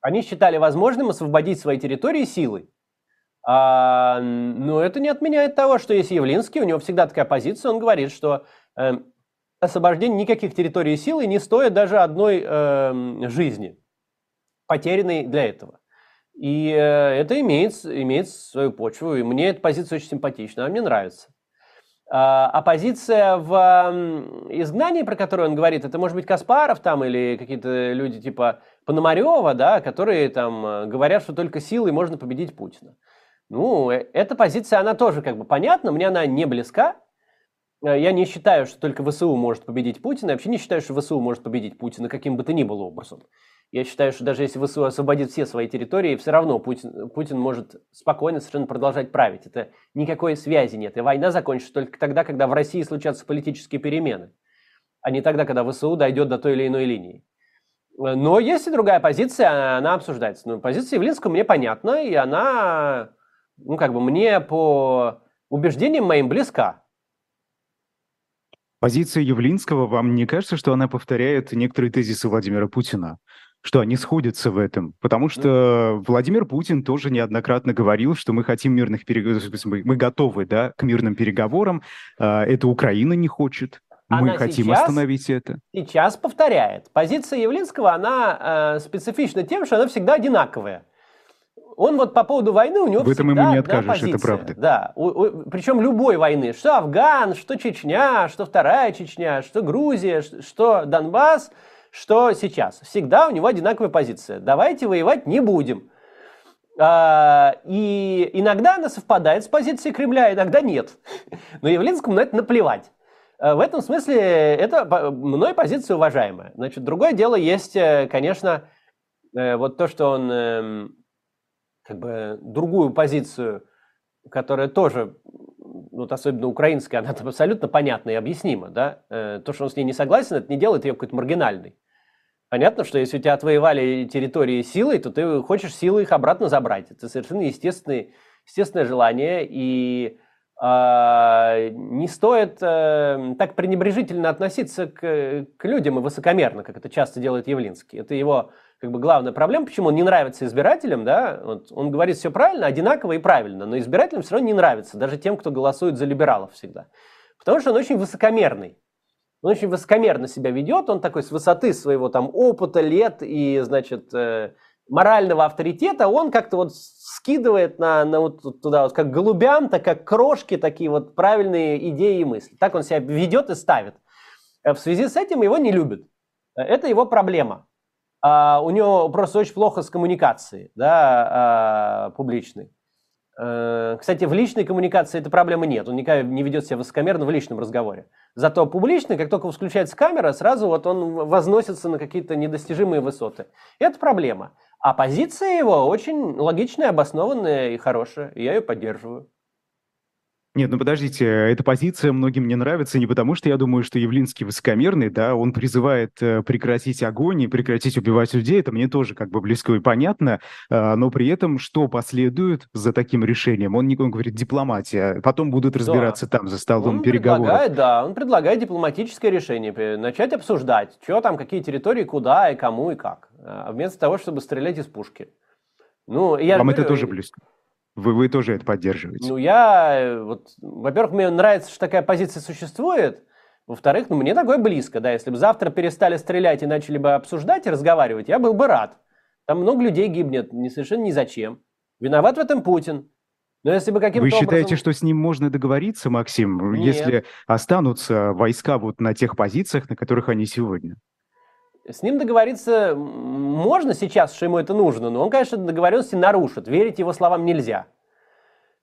Они считали возможным освободить свои территории силой. А, но это не отменяет того, что есть Явлинский, у него всегда такая позиция, он говорит, что э, освобождение никаких территорий силой не стоит даже одной э, жизни, потерянной для этого. И э, это имеет, имеет свою почву, и мне эта позиция очень симпатична, она мне нравится. А, а позиция в изгнании, про которую он говорит, это может быть Каспаров там или какие-то люди типа Пономарева, да, которые там говорят, что только силой можно победить Путина. Ну, э, эта позиция, она тоже как бы понятна, мне она не близка. Я не считаю, что только ВСУ может победить Путина. Я вообще не считаю, что ВСУ может победить Путина каким бы то ни было образом. Я считаю, что даже если ВСУ освободит все свои территории, все равно Путин, Путин может спокойно совершенно продолжать править. Это никакой связи нет. И война закончится только тогда, когда в России случатся политические перемены, а не тогда, когда ВСУ дойдет до той или иной линии. Но есть и другая позиция, она обсуждается. Но позиция Явлинского мне понятна, и она, ну, как бы мне по убеждениям моим близка. Позиция Явлинского, вам не кажется, что она повторяет некоторые тезисы Владимира Путина? что они сходятся в этом. Потому что Владимир Путин тоже неоднократно говорил, что мы хотим мирных переговоров, мы, готовы да, к мирным переговорам. А, это Украина не хочет. Она мы хотим сейчас, остановить это. Сейчас повторяет. Позиция Явлинского, она э, специфична тем, что она всегда одинаковая. Он вот по поводу войны, у него В этом ему не откажешь, позиция. это правда. Да, у, у, причем любой войны. Что Афган, что Чечня, что Вторая Чечня, что Грузия, что Донбасс – что сейчас. Всегда у него одинаковая позиция. Давайте воевать не будем. А, и иногда она совпадает с позицией Кремля, иногда нет. Но Явлинскому на это наплевать. А, в этом смысле это мной позиция уважаемая. Значит, другое дело есть, э, конечно, э, вот то, что он эм, как бы другую позицию, которая тоже вот особенно украинская, она там абсолютно понятна и объяснима, да, э, то, что он с ней не согласен, это не делает ее какой-то маргинальной. Понятно, что если у тебя отвоевали территории силой, то ты хочешь силой их обратно забрать. Это совершенно естественное, естественное желание, и э, не стоит э, так пренебрежительно относиться к, к людям и высокомерно, как это часто делает Явлинский. Это его как бы главная проблема, почему он не нравится избирателям, да, вот он говорит все правильно, одинаково и правильно, но избирателям все равно не нравится, даже тем, кто голосует за либералов всегда. Потому что он очень высокомерный он очень высокомерно себя ведет, он такой с высоты своего там опыта, лет и, значит, э, морального авторитета, он как-то вот скидывает на, на вот туда, вот как голубям, так как крошки, такие вот правильные идеи и мысли. Так он себя ведет и ставит. Э, в связи с этим его не любят. Э, это его проблема. А у него просто очень плохо с коммуникацией да, а, публичной. Э, кстати, в личной коммуникации этой проблемы нет. Он никогда не ведет себя высокомерно в личном разговоре. Зато публичный, как только включается камера, сразу вот он возносится на какие-то недостижимые высоты. Это проблема. А позиция его очень логичная, обоснованная и хорошая. Я ее поддерживаю. Нет, ну подождите, эта позиция многим не нравится не потому, что я думаю, что Явлинский высокомерный, да, он призывает э, прекратить огонь и прекратить убивать людей, это мне тоже как бы близко и понятно, а, но при этом что последует за таким решением? Он, он говорит, дипломатия, потом будут разбираться да. там за столом он переговоров. Предлагает, да, он предлагает дипломатическое решение, начать обсуждать, что там, какие территории, куда и кому и как, а, вместо того, чтобы стрелять из пушки. Ну, я Вам говорю, это тоже близко? Вы, вы тоже это поддерживаете? Ну, я, э, вот, во-первых, мне нравится, что такая позиция существует. Во-вторых, ну, мне такое близко, да. Если бы завтра перестали стрелять и начали бы обсуждать и разговаривать, я был бы рад. Там много людей гибнет, не совершенно ни зачем. Виноват в этом Путин. Но если бы каким-то Вы считаете, образом... что с ним можно договориться, Максим, Нет. если останутся войска вот на тех позициях, на которых они сегодня? С ним договориться можно сейчас, что ему это нужно, но он, конечно, договоренности нарушит. Верить его словам нельзя.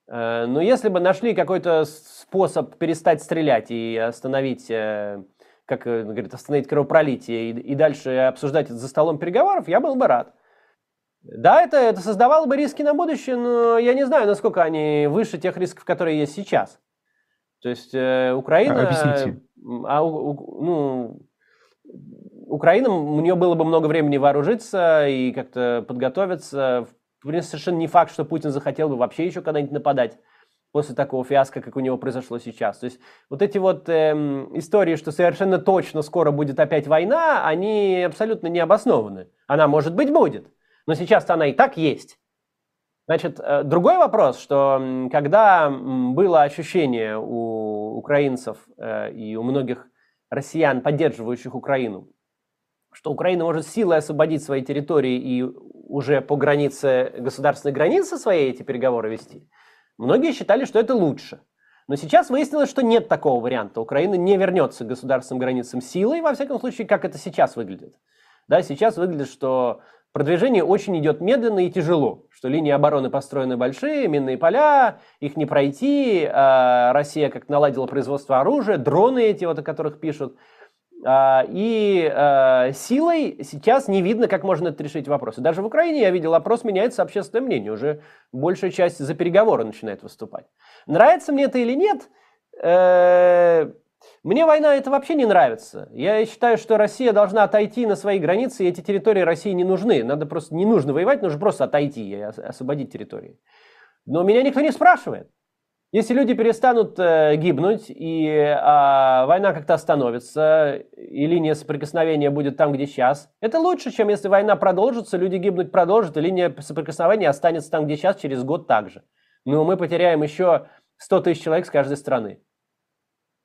Э, но если бы нашли какой-то способ перестать стрелять и остановить, э, как говорит, остановить кровопролитие и, и дальше обсуждать это за столом переговоров, я был бы рад. Да, это, это создавало бы риски на будущее, но я не знаю, насколько они выше тех рисков, которые есть сейчас. То есть э, Украина... Объясните. А, у, ну, Украина, у нее было бы много времени вооружиться и как-то подготовиться. В принципе, совершенно не факт, что Путин захотел бы вообще еще когда-нибудь нападать после такого фиаско, как у него произошло сейчас. То есть вот эти вот эм, истории, что совершенно точно скоро будет опять война, они абсолютно не обоснованы. Она, может быть, будет, но сейчас она и так есть. Значит, э, другой вопрос, что когда было ощущение у украинцев э, и у многих россиян, поддерживающих Украину, что Украина может силой освободить свои территории и уже по границе, государственной границы своей эти переговоры вести, многие считали, что это лучше. Но сейчас выяснилось, что нет такого варианта. Украина не вернется к государственным границам силой, во всяком случае, как это сейчас выглядит. Да, сейчас выглядит, что продвижение очень идет медленно и тяжело, что линии обороны построены большие, минные поля, их не пройти, а Россия как наладила производство оружия, дроны эти, вот о которых пишут, и а, силой сейчас не видно, как можно это решить вопрос. И даже в Украине я видел, опрос меняется общественное мнение. Уже большая часть за переговоры начинает выступать. Нравится мне это или нет? Э, мне война это вообще не нравится. Я считаю, что Россия должна отойти на свои границы, и эти территории России не нужны. Надо просто не нужно воевать, нужно просто отойти и освободить территории. Но меня никто не спрашивает. Если люди перестанут э, гибнуть, и э, война как-то остановится, и линия соприкосновения будет там, где сейчас, это лучше, чем если война продолжится, люди гибнуть продолжат, и линия соприкосновения останется там, где сейчас, через год также. Но мы потеряем еще 100 тысяч человек с каждой страны.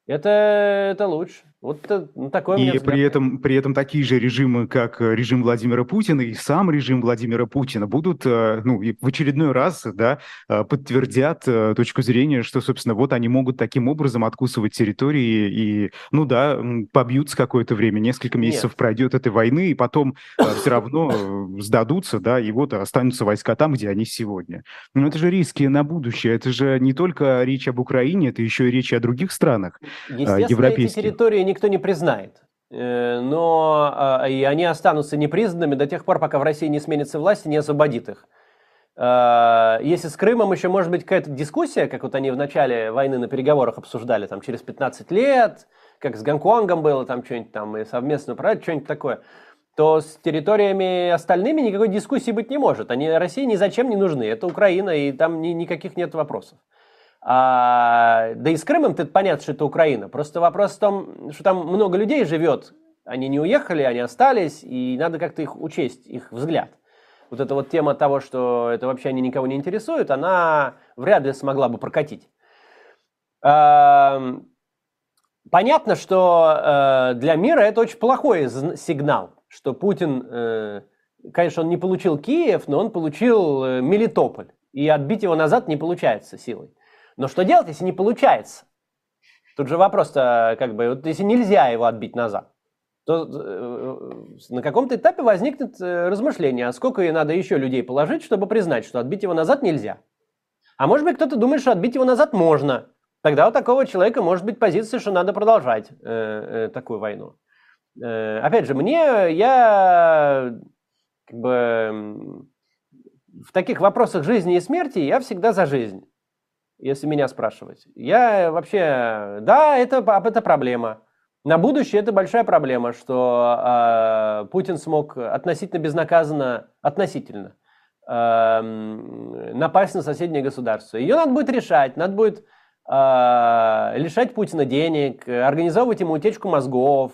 Это, это лучше. Вот ну, такой И при этом, при этом такие же режимы, как э, режим Владимира Путина и сам режим Владимира Путина будут э, ну, в очередной раз да, э, подтвердят точку зрения, что, собственно, вот они могут таким образом откусывать территории и, ну да, побьются какое-то время, несколько месяцев Нет. пройдет этой войны, и потом все равно сдадутся, да, и вот останутся войска там, где они сегодня. Но это же риски на будущее, это же не только речь об Украине, это еще и речь о других странах Естественно, эти территории никто не признает. Э, но а, и они останутся непризнанными до тех пор, пока в России не сменится власть и не освободит их. Э, если с Крымом еще может быть какая-то дискуссия, как вот они в начале войны на переговорах обсуждали, там через 15 лет, как с Гонконгом было, там что-нибудь там, и совместно управлять, что-нибудь такое, то с территориями остальными никакой дискуссии быть не может. Они России ни зачем не нужны. Это Украина, и там ни, никаких нет вопросов. А, да и с Крымом это понятно, что это Украина. Просто вопрос в том, что там много людей живет. Они не уехали, они остались, и надо как-то их учесть, их взгляд. Вот эта вот тема того, что это вообще они никого не интересует, она вряд ли смогла бы прокатить. А, понятно, что э, для мира это очень плохой сигнал, что Путин, э, конечно, он не получил Киев, но он получил э, Мелитополь. И отбить его назад не получается силой. Но что делать, если не получается? Тут же вопрос-то, как бы, вот если нельзя его отбить назад, то э, на каком-то этапе возникнет э, размышление, а сколько ей надо еще людей положить, чтобы признать, что отбить его назад нельзя. А может быть, кто-то думает, что отбить его назад можно. Тогда у такого человека может быть позиция, что надо продолжать э, э, такую войну. Э, опять же, мне, я как бы в таких вопросах жизни и смерти я всегда за жизнь. Если меня спрашивать. Я вообще, да, это, это проблема. На будущее это большая проблема, что э, Путин смог относительно безнаказанно, относительно, э, напасть на соседнее государство. Ее надо будет решать, надо будет э, лишать Путина денег, организовывать ему утечку мозгов.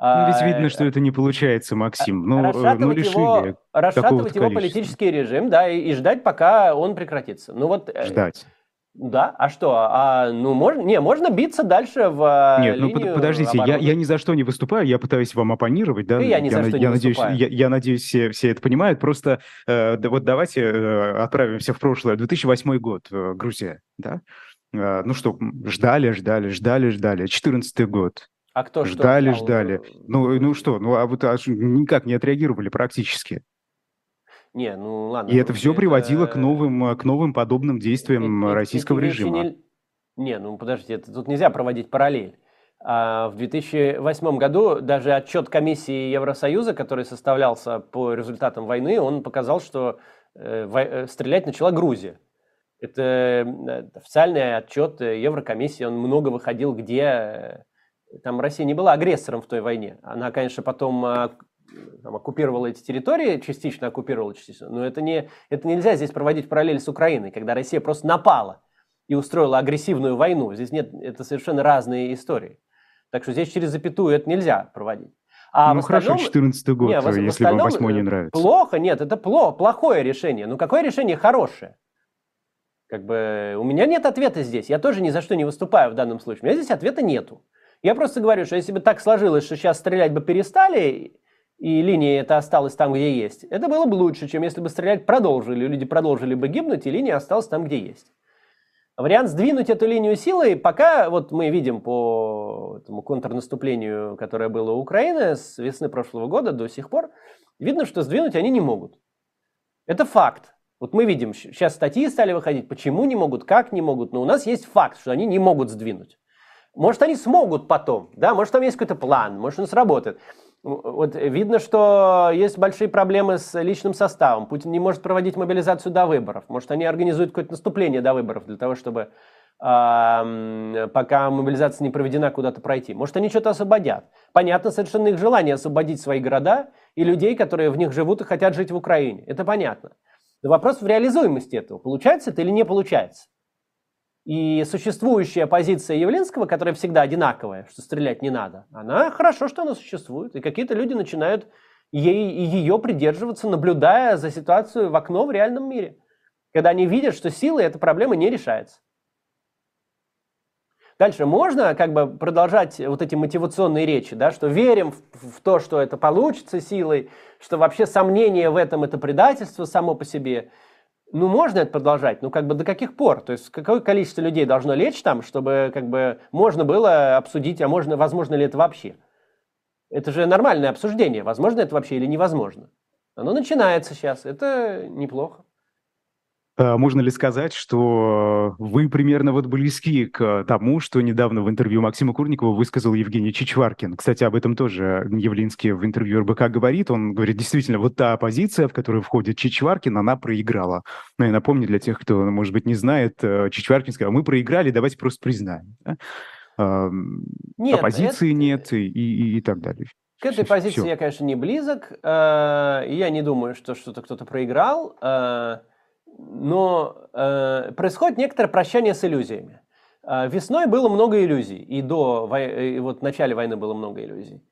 Ну, ведь видно, что это не получается, Максим. Ну, расшатывать ну лишили его, расшатывать его политический режим, да, и, и ждать, пока он прекратится. Ну вот. Ждать. Да, а что? А, ну, можно, не, можно биться дальше в Нет, ну подождите, я, я ни за что не выступаю, я пытаюсь вам оппонировать, да? И я ни я, за что я не надеюсь, выступаю. Я, я надеюсь, все, все это понимают. Просто э, да, вот давайте э, отправимся в прошлое. 2008 год, э, Грузия, да? Э, ну что, ждали, ждали, ждали, ждали. 14 год. А кто ждали, что? Ждали, ждали. Ну, ну что, ну а вот аж никак не отреагировали практически. Не, ну ладно. И это все это... приводило к новым, э, к новым подобным действиям это, российского это режима. Не... не, ну подождите, это, тут нельзя проводить параллель. А в 2008 году даже отчет комиссии Евросоюза, который составлялся по результатам войны, он показал, что э, во... Э, стрелять начала Грузия. Это э, официальный отчет Еврокомиссии, он много выходил, где там Россия не была агрессором в той войне. Она, конечно, потом там, оккупировала эти территории, частично оккупировала, частично, но это, не, это нельзя здесь проводить параллель с Украиной, когда Россия просто напала и устроила агрессивную войну. Здесь нет, это совершенно разные истории. Так что здесь через запятую это нельзя проводить. А ну хорошо, 14 год, не, если остальном, вам 8 не э, нравится. Плохо, нет, это плохо, плохое решение. Ну какое решение хорошее? Как бы у меня нет ответа здесь. Я тоже ни за что не выступаю в данном случае. У меня здесь ответа нету. Я просто говорю, что если бы так сложилось, что сейчас стрелять бы перестали, и линия это осталась там, где есть, это было бы лучше, чем если бы стрелять продолжили, люди продолжили бы гибнуть, и линия осталась там, где есть. Вариант сдвинуть эту линию силой, пока вот мы видим по этому контрнаступлению, которое было у Украины с весны прошлого года до сих пор, видно, что сдвинуть они не могут. Это факт. Вот мы видим, сейчас статьи стали выходить, почему не могут, как не могут, но у нас есть факт, что они не могут сдвинуть. Может, они смогут потом, да, может, там есть какой-то план, может, он сработает. Вот видно, что есть большие проблемы с личным составом. Путин не может проводить мобилизацию до выборов. Может, они организуют какое-то наступление до выборов для того, чтобы э, пока мобилизация не проведена, куда-то пройти. Может, они что-то освободят. Понятно совершенно их желание освободить свои города и людей, которые в них живут и хотят жить в Украине. Это понятно. Но вопрос в реализуемости этого. Получается это или не получается? И существующая позиция Явлинского, которая всегда одинаковая, что стрелять не надо, она хорошо, что она существует. И какие-то люди начинают ей, ее придерживаться, наблюдая за ситуацию в окно в реальном мире. Когда они видят, что силой эта проблема не решается. Дальше можно как бы продолжать вот эти мотивационные речи, да, что верим в, в то, что это получится силой, что вообще сомнение в этом это предательство само по себе. Ну, можно это продолжать, ну, как бы до каких пор? То есть, какое количество людей должно лечь там, чтобы, как бы, можно было обсудить, а можно, возможно ли это вообще? Это же нормальное обсуждение, возможно это вообще или невозможно. Оно начинается сейчас, это неплохо. А можно ли сказать, что вы примерно вот близки к тому, что недавно в интервью Максима Курникова высказал Евгений Чичваркин? Кстати, об этом тоже Явлинский в интервью РБК говорит. Он говорит, действительно, вот та оппозиция, в которую входит Чичваркин, она проиграла. Ну, я напомню для тех, кто, может быть, не знает, э, Чичваркин сказал, мы проиграли, давайте просто признаем. Да? Нет, оппозиции это... нет и, и, и так далее. К этой позиции Все. я, конечно, не близок. Э, я не думаю, что что-то кто-то проиграл. Но э, происходит некоторое прощание с иллюзиями. Э, весной было много иллюзий, и до и вот в начале войны было много иллюзий.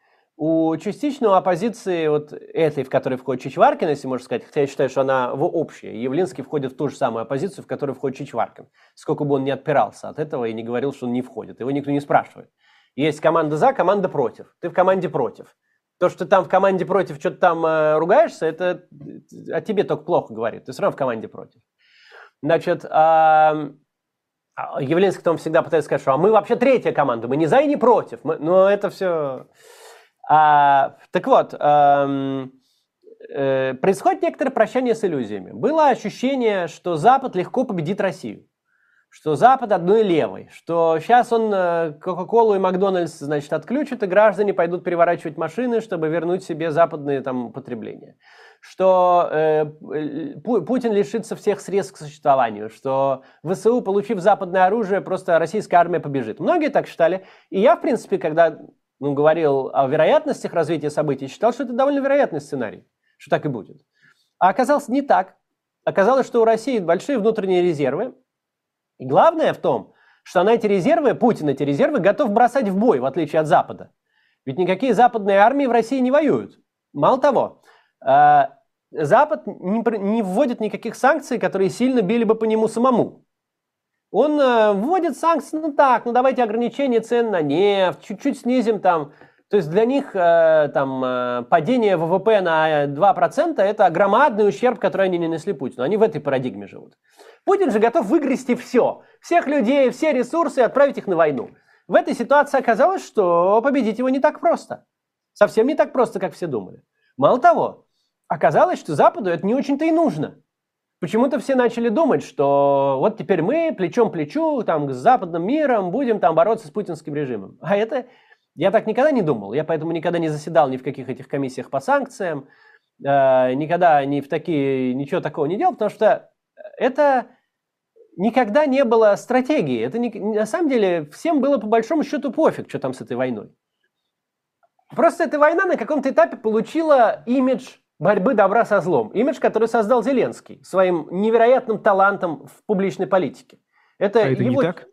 У частичной оппозиции, вот этой, в которой входит Чичваркин, если можно сказать, хотя я считаю, что она в общее, Явлинский входит в ту же самую оппозицию, в которую входит Чичваркин. Сколько бы он ни отпирался от этого и не говорил, что он не входит. Его никто не спрашивает. Есть команда за, команда против. Ты в команде против. То, что там в команде против что-то там э, ругаешься, это о тебе только плохо говорит. Ты все равно в команде против. Значит, э, Явлинский там всегда пытается сказать, что а мы вообще третья команда, мы не за и не против. Мы, но это все... А, так вот, э, э, происходит некоторое прощание с иллюзиями. Было ощущение, что Запад легко победит Россию. Что Запад одной левой, что сейчас он э, Кока-Колу и Макдональдс, значит, отключит, и граждане пойдут переворачивать машины, чтобы вернуть себе западные там потребления. Что э, Путин лишится всех средств к существованию, что ВСУ, получив западное оружие, просто российская армия побежит. Многие так считали. И я, в принципе, когда ну, говорил о вероятностях развития событий, считал, что это довольно вероятный сценарий, что так и будет. А оказалось не так. Оказалось, что у России большие внутренние резервы, и главное в том, что на эти резервы, Путин эти резервы готов бросать в бой, в отличие от Запада. Ведь никакие западные армии в России не воюют. Мало того, э, Запад не вводит никаких санкций, которые сильно били бы по нему самому. Он э, вводит санкции, ну так, ну давайте ограничение цен на нефть, чуть-чуть снизим там. То есть для них э, там падение ВВП на 2% это громадный ущерб, который они не нанесли Путину. Они в этой парадигме живут. Путин же готов выгрести все. Всех людей, все ресурсы отправить их на войну. В этой ситуации оказалось, что победить его не так просто. Совсем не так просто, как все думали. Мало того, оказалось, что Западу это не очень-то и нужно. Почему-то все начали думать, что вот теперь мы плечом к плечу там, с западным миром будем там бороться с путинским режимом. А это я так никогда не думал. Я поэтому никогда не заседал ни в каких этих комиссиях по санкциям, э, никогда ни в такие, ничего такого не делал, потому что это никогда не было стратегии. Это не, на самом деле всем было по большому счету пофиг, что там с этой войной. Просто эта война на каком-то этапе получила имидж борьбы добра со злом. Имидж, который создал Зеленский своим невероятным талантом в публичной политике. Это, а это его... не так?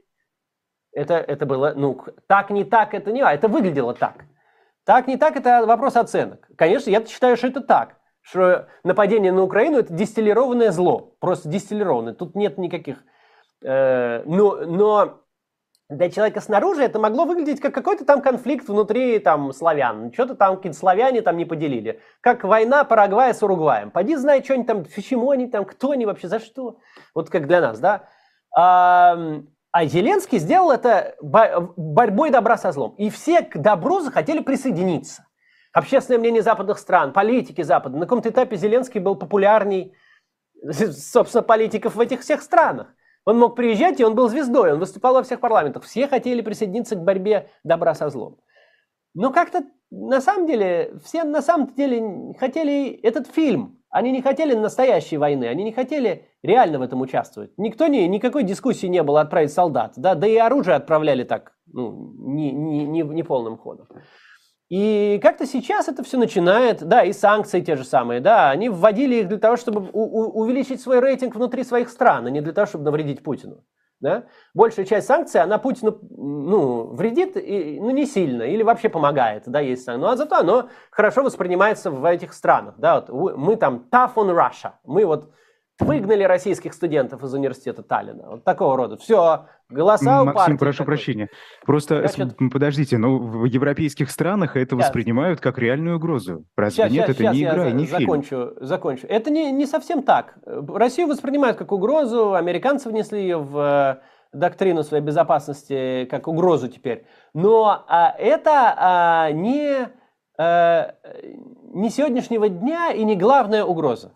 Это, это было, ну, так, не так, это не, а это выглядело так. Так, не так, это вопрос оценок. Конечно, я считаю, что это так что нападение на Украину это дистиллированное зло, просто дистиллированное. Тут нет никаких. Э, но, но для человека снаружи это могло выглядеть как какой-то там конфликт внутри там славян. Что-то там какие-то славяне там не поделили. Как война Парагвая с Уругваем. Пойди знай, что они там, почему они там, кто они вообще, за что. Вот как для нас, да. А Зеленский сделал это борьбой добра со злом. И все к добру захотели присоединиться общественное мнение западных стран, политики Запада. На каком-то этапе Зеленский был популярней, собственно, политиков в этих всех странах. Он мог приезжать, и он был звездой, он выступал во всех парламентах. Все хотели присоединиться к борьбе добра со злом. Но как-то на самом деле, все на самом деле хотели этот фильм. Они не хотели настоящей войны, они не хотели реально в этом участвовать. Никто не, никакой дискуссии не было отправить солдат, да, да и оружие отправляли так, ну, не, не, не, не полным ходом. И как-то сейчас это все начинает, да, и санкции те же самые, да, они вводили их для того, чтобы у- у- увеличить свой рейтинг внутри своих стран, а не для того, чтобы навредить Путину. Да? Большая часть санкций, она Путину ну, вредит, и, ну, не сильно, или вообще помогает, да, есть. Ну, а зато оно хорошо воспринимается в этих странах, да, вот мы там tough on Russia, мы вот Выгнали российских студентов из университета Таллина. Вот такого рода. Все, голоса Максим, у партии. прошу такой. прощения. Просто Значит, подождите, ну в европейских странах это сейчас. воспринимают как реальную угрозу. Разве сейчас, нет? Сейчас, это сейчас не игра, не закончу, фильм. Закончу. Это не, не совсем так. Россию воспринимают как угрозу, американцы внесли ее в э, доктрину своей безопасности как угрозу теперь. Но а, это а, не, а, не сегодняшнего дня и не главная угроза.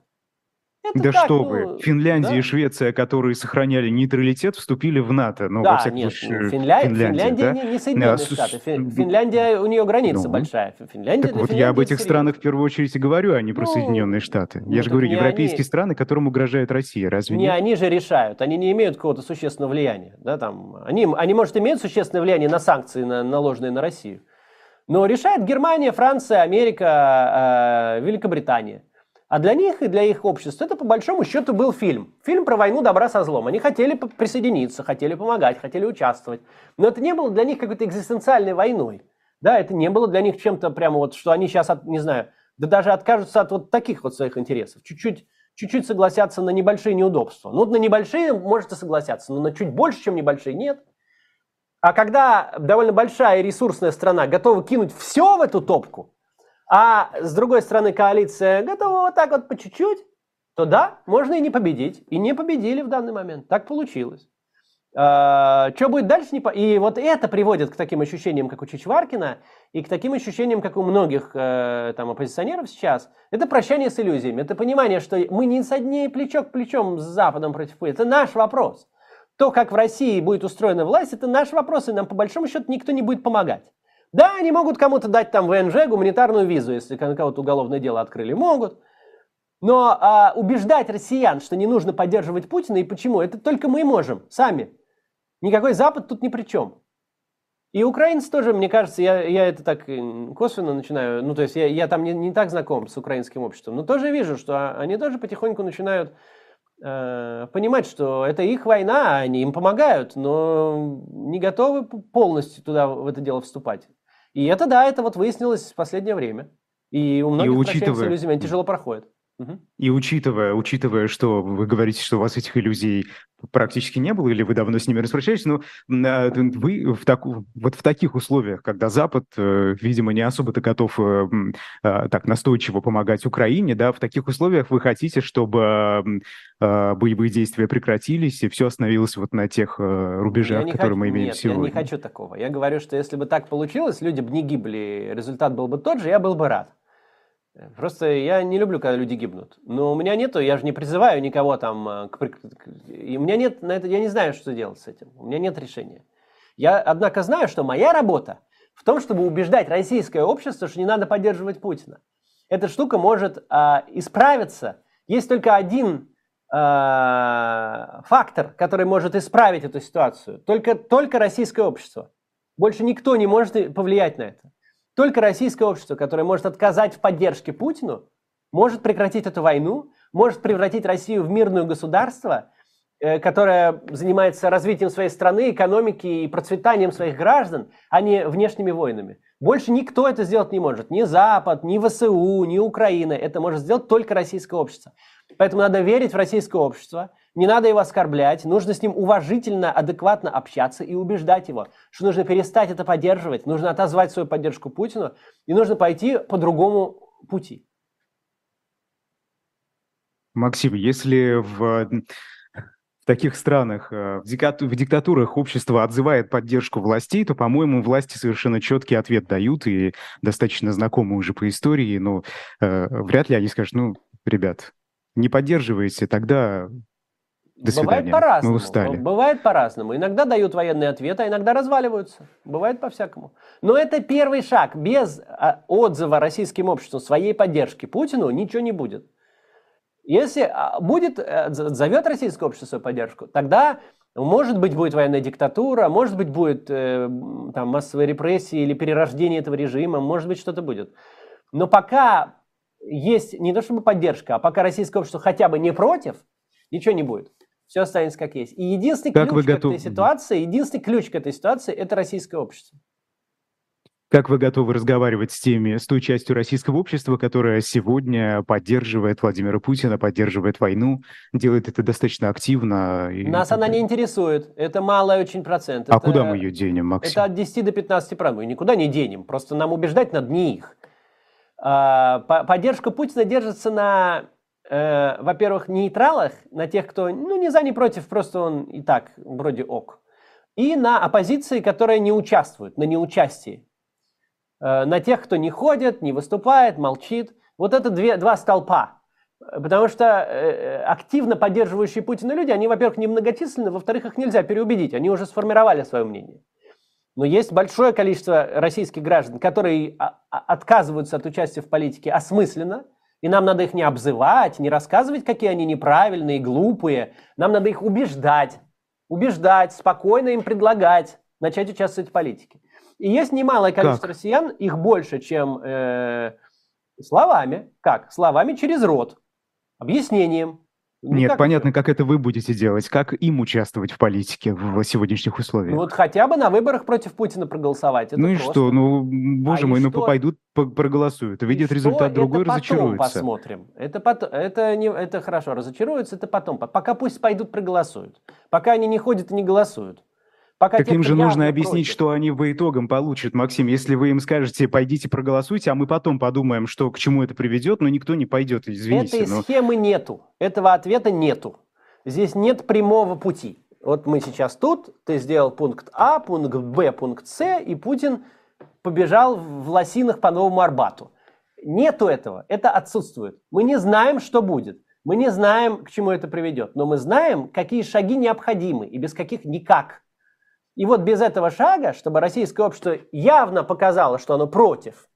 Это да так, что ну, вы, Финляндия да? и Швеция, которые сохраняли нейтралитет, вступили в НАТО. Ну, да, во всяком нет, случае, Финля... Финляндия, Финляндия да? не, не Соединенные а, Штаты. Финляндия, у нее граница ну, большая. Финляндия, так вот Финляндии я об этих странах в первую очередь и говорю, а не про ну, Соединенные Штаты. Я ну, же говорю, европейские они... страны, которым угрожает Россия, разве не нет? они же решают, они не имеют какого-то существенного влияния. Да, там, они, они, может, имеют существенное влияние на санкции, на, наложенные на Россию. Но решает Германия, Франция, Америка, э, Великобритания. А для них и для их общества это по большому счету был фильм. Фильм про войну добра со злом. Они хотели присоединиться, хотели помогать, хотели участвовать. Но это не было для них какой-то экзистенциальной войной. Да, это не было для них чем-то прямо вот, что они сейчас, от, не знаю, да даже откажутся от вот таких вот своих интересов. Чуть-чуть чуть-чуть согласятся на небольшие неудобства. Ну, на небольшие можете согласятся, но на чуть больше, чем небольшие, нет. А когда довольно большая и ресурсная страна готова кинуть все в эту топку, а с другой стороны коалиция готова вот так вот по чуть-чуть, то да, можно и не победить. И не победили в данный момент. Так получилось. А, что будет дальше? Не по... И вот это приводит к таким ощущениям, как у Чичваркина, и к таким ощущениям, как у многих э, там, оппозиционеров сейчас. Это прощание с иллюзиями. Это понимание, что мы не с одней плечо к плечом с Западом против Путина. Это наш вопрос. То, как в России будет устроена власть, это наш вопрос, и нам по большому счету никто не будет помогать. Да, они могут кому-то дать там ВНЖ, гуманитарную визу, если кого-то уголовное дело открыли, могут. Но а, убеждать россиян, что не нужно поддерживать Путина и почему, это только мы можем, сами. Никакой Запад тут ни при чем. И украинцы тоже, мне кажется, я, я это так косвенно начинаю, ну то есть я, я там не, не так знаком с украинским обществом, но тоже вижу, что они тоже потихоньку начинают э, понимать, что это их война, они им помогают, но не готовы полностью туда в это дело вступать. И это да, это вот выяснилось в последнее время. И у многих и учитывая... иллюзиями тяжело проходит. И учитывая, учитывая, что вы говорите, что у вас этих иллюзий практически не было, или вы давно с ними распрощались, но а, вы в так, вот в таких условиях, когда Запад, э, видимо, не особо-то готов э, а, так настойчиво помогать Украине, да, в таких условиях вы хотите, чтобы а, боевые действия прекратились и все остановилось вот на тех э, рубежах, которые хочу, мы имеем нет, сегодня? я не хочу такого. Я говорю, что если бы так получилось, люди бы не гибли, результат был бы тот же, я был бы рад. Просто я не люблю, когда люди гибнут. Но у меня нету, я же не призываю никого там э, к... И у меня нет на это, я не знаю, что делать с этим. У меня нет решения. Я, однако, знаю, что моя работа в том, чтобы убеждать российское общество, что не надо поддерживать Путина. Эта штука может а, исправиться. Есть только один а, фактор, который может исправить эту ситуацию. Только, только российское общество. Больше никто не может повлиять на это. Только российское общество, которое может отказать в поддержке Путину, может прекратить эту войну, может превратить Россию в мирное государство, э, которое занимается развитием своей страны, экономики и процветанием своих граждан, а не внешними войнами. Больше никто это сделать не может. Ни Запад, ни ВСУ, ни Украина. Это может сделать только российское общество. Поэтому надо верить в российское общество, не надо его оскорблять, нужно с ним уважительно, адекватно общаться и убеждать его, что нужно перестать это поддерживать, нужно отозвать свою поддержку Путину и нужно пойти по другому пути. Максим, если в, в таких странах, э, в, диктату, в диктатурах общество отзывает поддержку властей, то, по-моему, власти совершенно четкий ответ дают и достаточно знакомы уже по истории, но э, вряд ли они скажут, ну, ребят, не поддерживаете, тогда до Бывает по-разному. Мы устали. Бывает по-разному. Иногда дают военный ответ, а иногда разваливаются. Бывает по-всякому. Но это первый шаг. Без а, отзыва российским обществом своей поддержки Путину ничего не будет. Если а, будет, э, зовет российское общество свою поддержку, тогда, может быть, будет военная диктатура, может быть, будет э, там, массовые репрессии или перерождение этого режима, может быть, что-то будет. Но пока есть не то чтобы поддержка, а пока российское общество хотя бы не против, ничего не будет все останется как есть. И единственный как ключ к готов... этой ситуации, единственный ключ к этой ситуации – это российское общество. Как вы готовы разговаривать с теми, с той частью российского общества, которая сегодня поддерживает Владимира Путина, поддерживает войну, делает это достаточно активно? Нас это... она не интересует. Это малый очень процент. А это... куда мы ее денем, Максим? Это от 10 до 15 процентов. Мы никуда не денем. Просто нам убеждать надо не их. А, поддержка Путина держится на э, во-первых, нейтралах, на тех, кто ну, не за, не против, просто он и так вроде ок. И на оппозиции, которая не участвует, на неучастии. Э, на тех, кто не ходит, не выступает, молчит. Вот это две, два столпа. Потому что э, активно поддерживающие Путина люди, они, во-первых, немногочисленны, во-вторых, их нельзя переубедить. Они уже сформировали свое мнение. Но есть большое количество российских граждан, которые а, а, отказываются от участия в политике осмысленно – и нам надо их не обзывать, не рассказывать, какие они неправильные, глупые. Нам надо их убеждать, убеждать, спокойно им предлагать начать участвовать в политике. И есть немалое количество как? россиян, их больше, чем э, словами. Как? Словами через рот, объяснением, ну, Нет, понятно, как это вы будете делать, как им участвовать в политике в сегодняшних условиях. Ну вот хотя бы на выборах против Путина проголосовать. Это ну и просто. что, ну, боже а мой, ну что? пойдут, проголосуют, увидят результат другой, это разочаруются. посмотрим. Это, потом, это, не, это хорошо, разочаруются, это потом. Пока пусть пойдут, проголосуют. Пока они не ходят и не голосуют. Пока так им же нужно объяснить, против. что они по итогам получат, Максим. Если вы им скажете, пойдите проголосуйте, а мы потом подумаем, что к чему это приведет, но никто не пойдет, извините. Этой но... схемы нету, этого ответа нету. Здесь нет прямого пути. Вот мы сейчас тут, ты сделал пункт А, пункт Б, пункт С, и Путин побежал в лосинах по Новому Арбату. Нету этого, это отсутствует. Мы не знаем, что будет. Мы не знаем, к чему это приведет, но мы знаем, какие шаги необходимы и без каких никак. И вот без этого шага, чтобы российское общество явно показало, что оно против,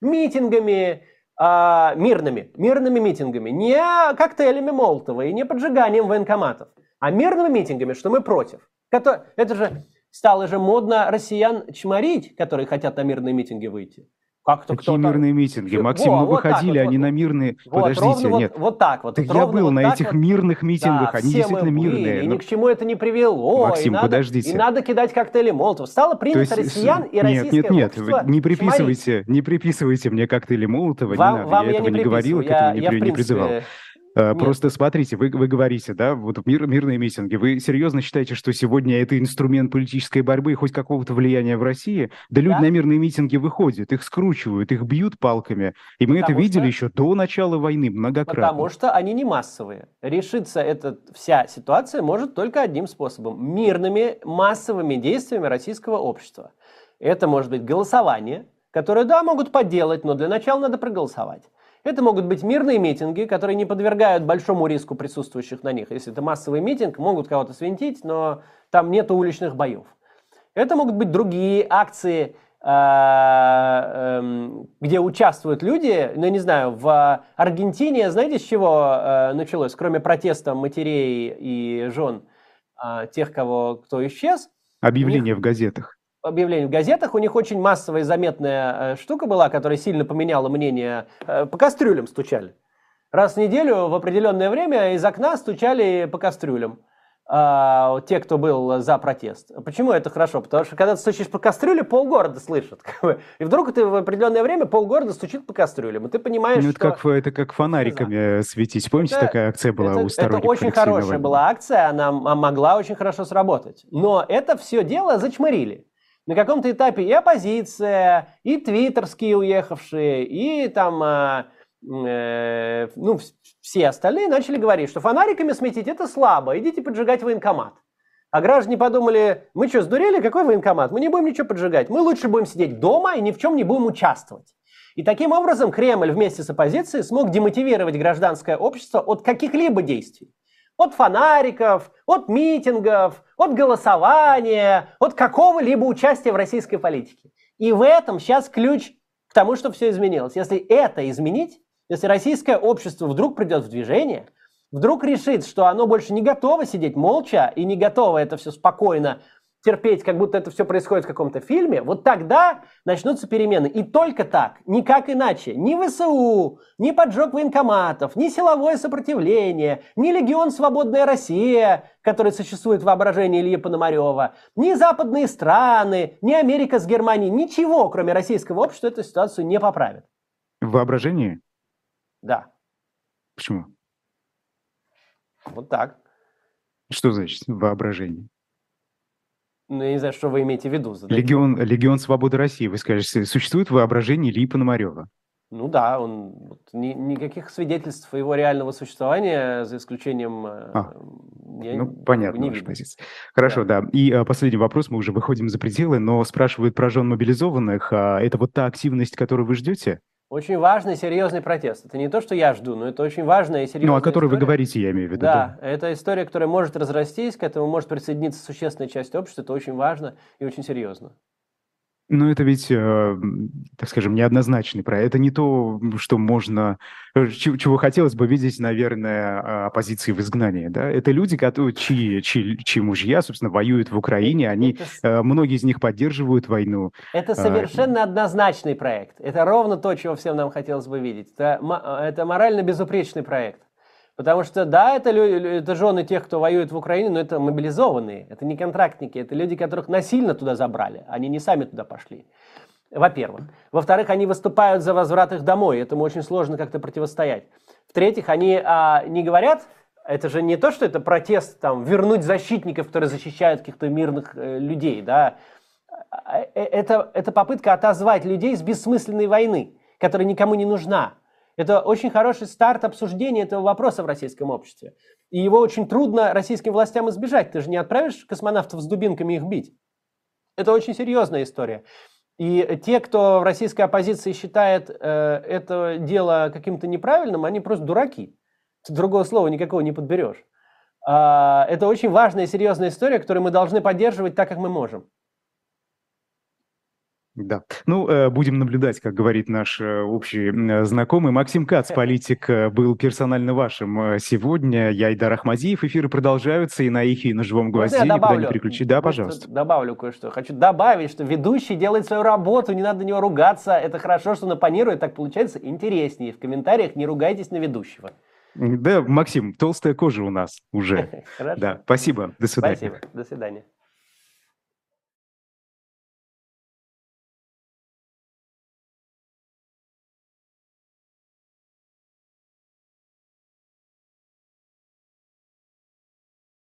митингами, э, мирными, мирными митингами, не коктейлями Молотова и не поджиганием военкоматов, а мирными митингами, что мы против. Это же стало же модно россиян чморить, которые хотят на мирные митинги выйти. Как-то Какие мирные митинги? Максим, Во, мы вот выходили, вот, они вот, на мирные... Вот, Подождите, нет. Вот, вот так вот. Так я был вот на этих вот. мирных митингах, да, они действительно мирные. И но... ни к чему это не привело. Максим, и надо, подождите. И надо кидать коктейли Молотов. Стало принято есть, россиян и российское Нет, нет, нет, не приписывайте, не приписывайте мне коктейли Молотова, вам, не надо. Вам я, я этого не, не говорил, я, к этому я, не, я, не призывал. Э, Нет. Просто смотрите, вы, вы говорите, да, вот мир, мирные митинги. Вы серьезно считаете, что сегодня это инструмент политической борьбы и хоть какого-то влияния в России? Да, да люди на мирные митинги выходят, их скручивают, их бьют палками. И мы потому это видели что... еще до начала войны многократно. Потому что они не массовые. Решиться эта вся ситуация может только одним способом. Мирными массовыми действиями российского общества. Это может быть голосование, которое, да, могут подделать, но для начала надо проголосовать. Это могут быть мирные митинги, которые не подвергают большому риску присутствующих на них. Если это массовый митинг, могут кого-то свинтить, но там нет уличных боев. Это могут быть другие акции, э, эм, где участвуют люди, ну, я не знаю, в Аргентине, знаете, с чего э, началось, кроме протеста матерей и жен э, тех, кого, кто исчез? Объявление в газетах объявлений в газетах. У них очень массовая и заметная э, штука была, которая сильно поменяла мнение. Э, по кастрюлям стучали. Раз в неделю в определенное время из окна стучали по кастрюлям. А, те, кто был за протест. Почему это хорошо? Потому что когда ты стучишь по кастрюле, полгорода слышат. И вдруг ты в определенное время полгорода стучит по кастрюлям. И ты понимаешь, ну, это что... Как, это как фонариками светить. Помните, это, такая акция была это, у сторонников Это очень хорошая была акция, она могла очень хорошо сработать. Но это все дело зачмырили на каком-то этапе и оппозиция, и твиттерские уехавшие, и там, э, э, ну, все остальные начали говорить, что фонариками сметить это слабо, идите поджигать военкомат. А граждане подумали, мы что, сдурели, какой военкомат? Мы не будем ничего поджигать, мы лучше будем сидеть дома и ни в чем не будем участвовать. И таким образом Кремль вместе с оппозицией смог демотивировать гражданское общество от каких-либо действий. От фонариков, от митингов, от голосования, от какого-либо участия в российской политике. И в этом сейчас ключ к тому, что все изменилось. Если это изменить, если российское общество вдруг придет в движение, вдруг решит, что оно больше не готово сидеть молча и не готово это все спокойно терпеть, как будто это все происходит в каком-то фильме, вот тогда начнутся перемены. И только так, никак иначе. Ни ВСУ, ни поджог военкоматов, ни силовое сопротивление, ни Легион Свободная Россия, который существует в воображении Ильи Пономарева, ни западные страны, ни Америка с Германией, ничего, кроме российского общества, эту ситуацию не поправит. В воображении? Да. Почему? Вот так. Что значит воображение? Ну, я не знаю, что вы имеете в виду. Легион, Легион Свободы России, вы скажете, существует воображение Ильи Пономарева? Ну да, он ни, никаких свидетельств его реального существования, за исключением... Э, а, я ну, понятно, ваша позиция. Хорошо, да. да. И а, последний вопрос, мы уже выходим за пределы, но спрашивают про жен мобилизованных. А это вот та активность, которую вы ждете? Очень важный, серьезный протест. Это не то, что я жду, но это очень важная и серьезная Ну, о которой история. вы говорите, я имею в виду. Да, да, это история, которая может разрастись, к этому может присоединиться существенная часть общества. Это очень важно и очень серьезно. Но это ведь, э, так скажем, неоднозначный проект. Это не то, что можно, э, чего хотелось бы видеть, наверное, а, оппозиции в изгнании. Да? Это люди, которые, чьи, чьи, чьи мужья, собственно, воюют в Украине. Они, это, э, многие из них поддерживают войну. Это а, совершенно однозначный проект. Это ровно то, чего всем нам хотелось бы видеть. Это, это морально безупречный проект. Потому что, да, это, это жены тех, кто воюет в Украине, но это мобилизованные, это не контрактники, это люди, которых насильно туда забрали, они не сами туда пошли. Во-первых. Во-вторых, они выступают за возврат их домой, этому очень сложно как-то противостоять. В-третьих, они а, не говорят, это же не то, что это протест, там, вернуть защитников, которые защищают каких-то мирных э, людей, да. А, э, это, это попытка отозвать людей с бессмысленной войны, которая никому не нужна. Это очень хороший старт обсуждения этого вопроса в российском обществе. И его очень трудно российским властям избежать. Ты же не отправишь космонавтов с дубинками их бить. Это очень серьезная история. И те, кто в российской оппозиции считает э, это дело каким-то неправильным, они просто дураки. Другого слова никакого не подберешь. А, это очень важная и серьезная история, которую мы должны поддерживать так, как мы можем. Да. Ну, э, будем наблюдать, как говорит наш э, общий знакомый. Максим Кац, политик, э, был персонально вашим сегодня. Я Идар Ахмадиев. Эфиры продолжаются и на их, и на живом гвозде. Можно Никуда не переключить. Да, пожалуйста. Добавлю кое-что. Хочу добавить, что ведущий делает свою работу, не надо на него ругаться. Это хорошо, что он оппонирует, так получается интереснее. В комментариях не ругайтесь на ведущего. Да, Максим, толстая кожа у нас уже. Хорошо. Да, спасибо. До свидания. Спасибо. До свидания.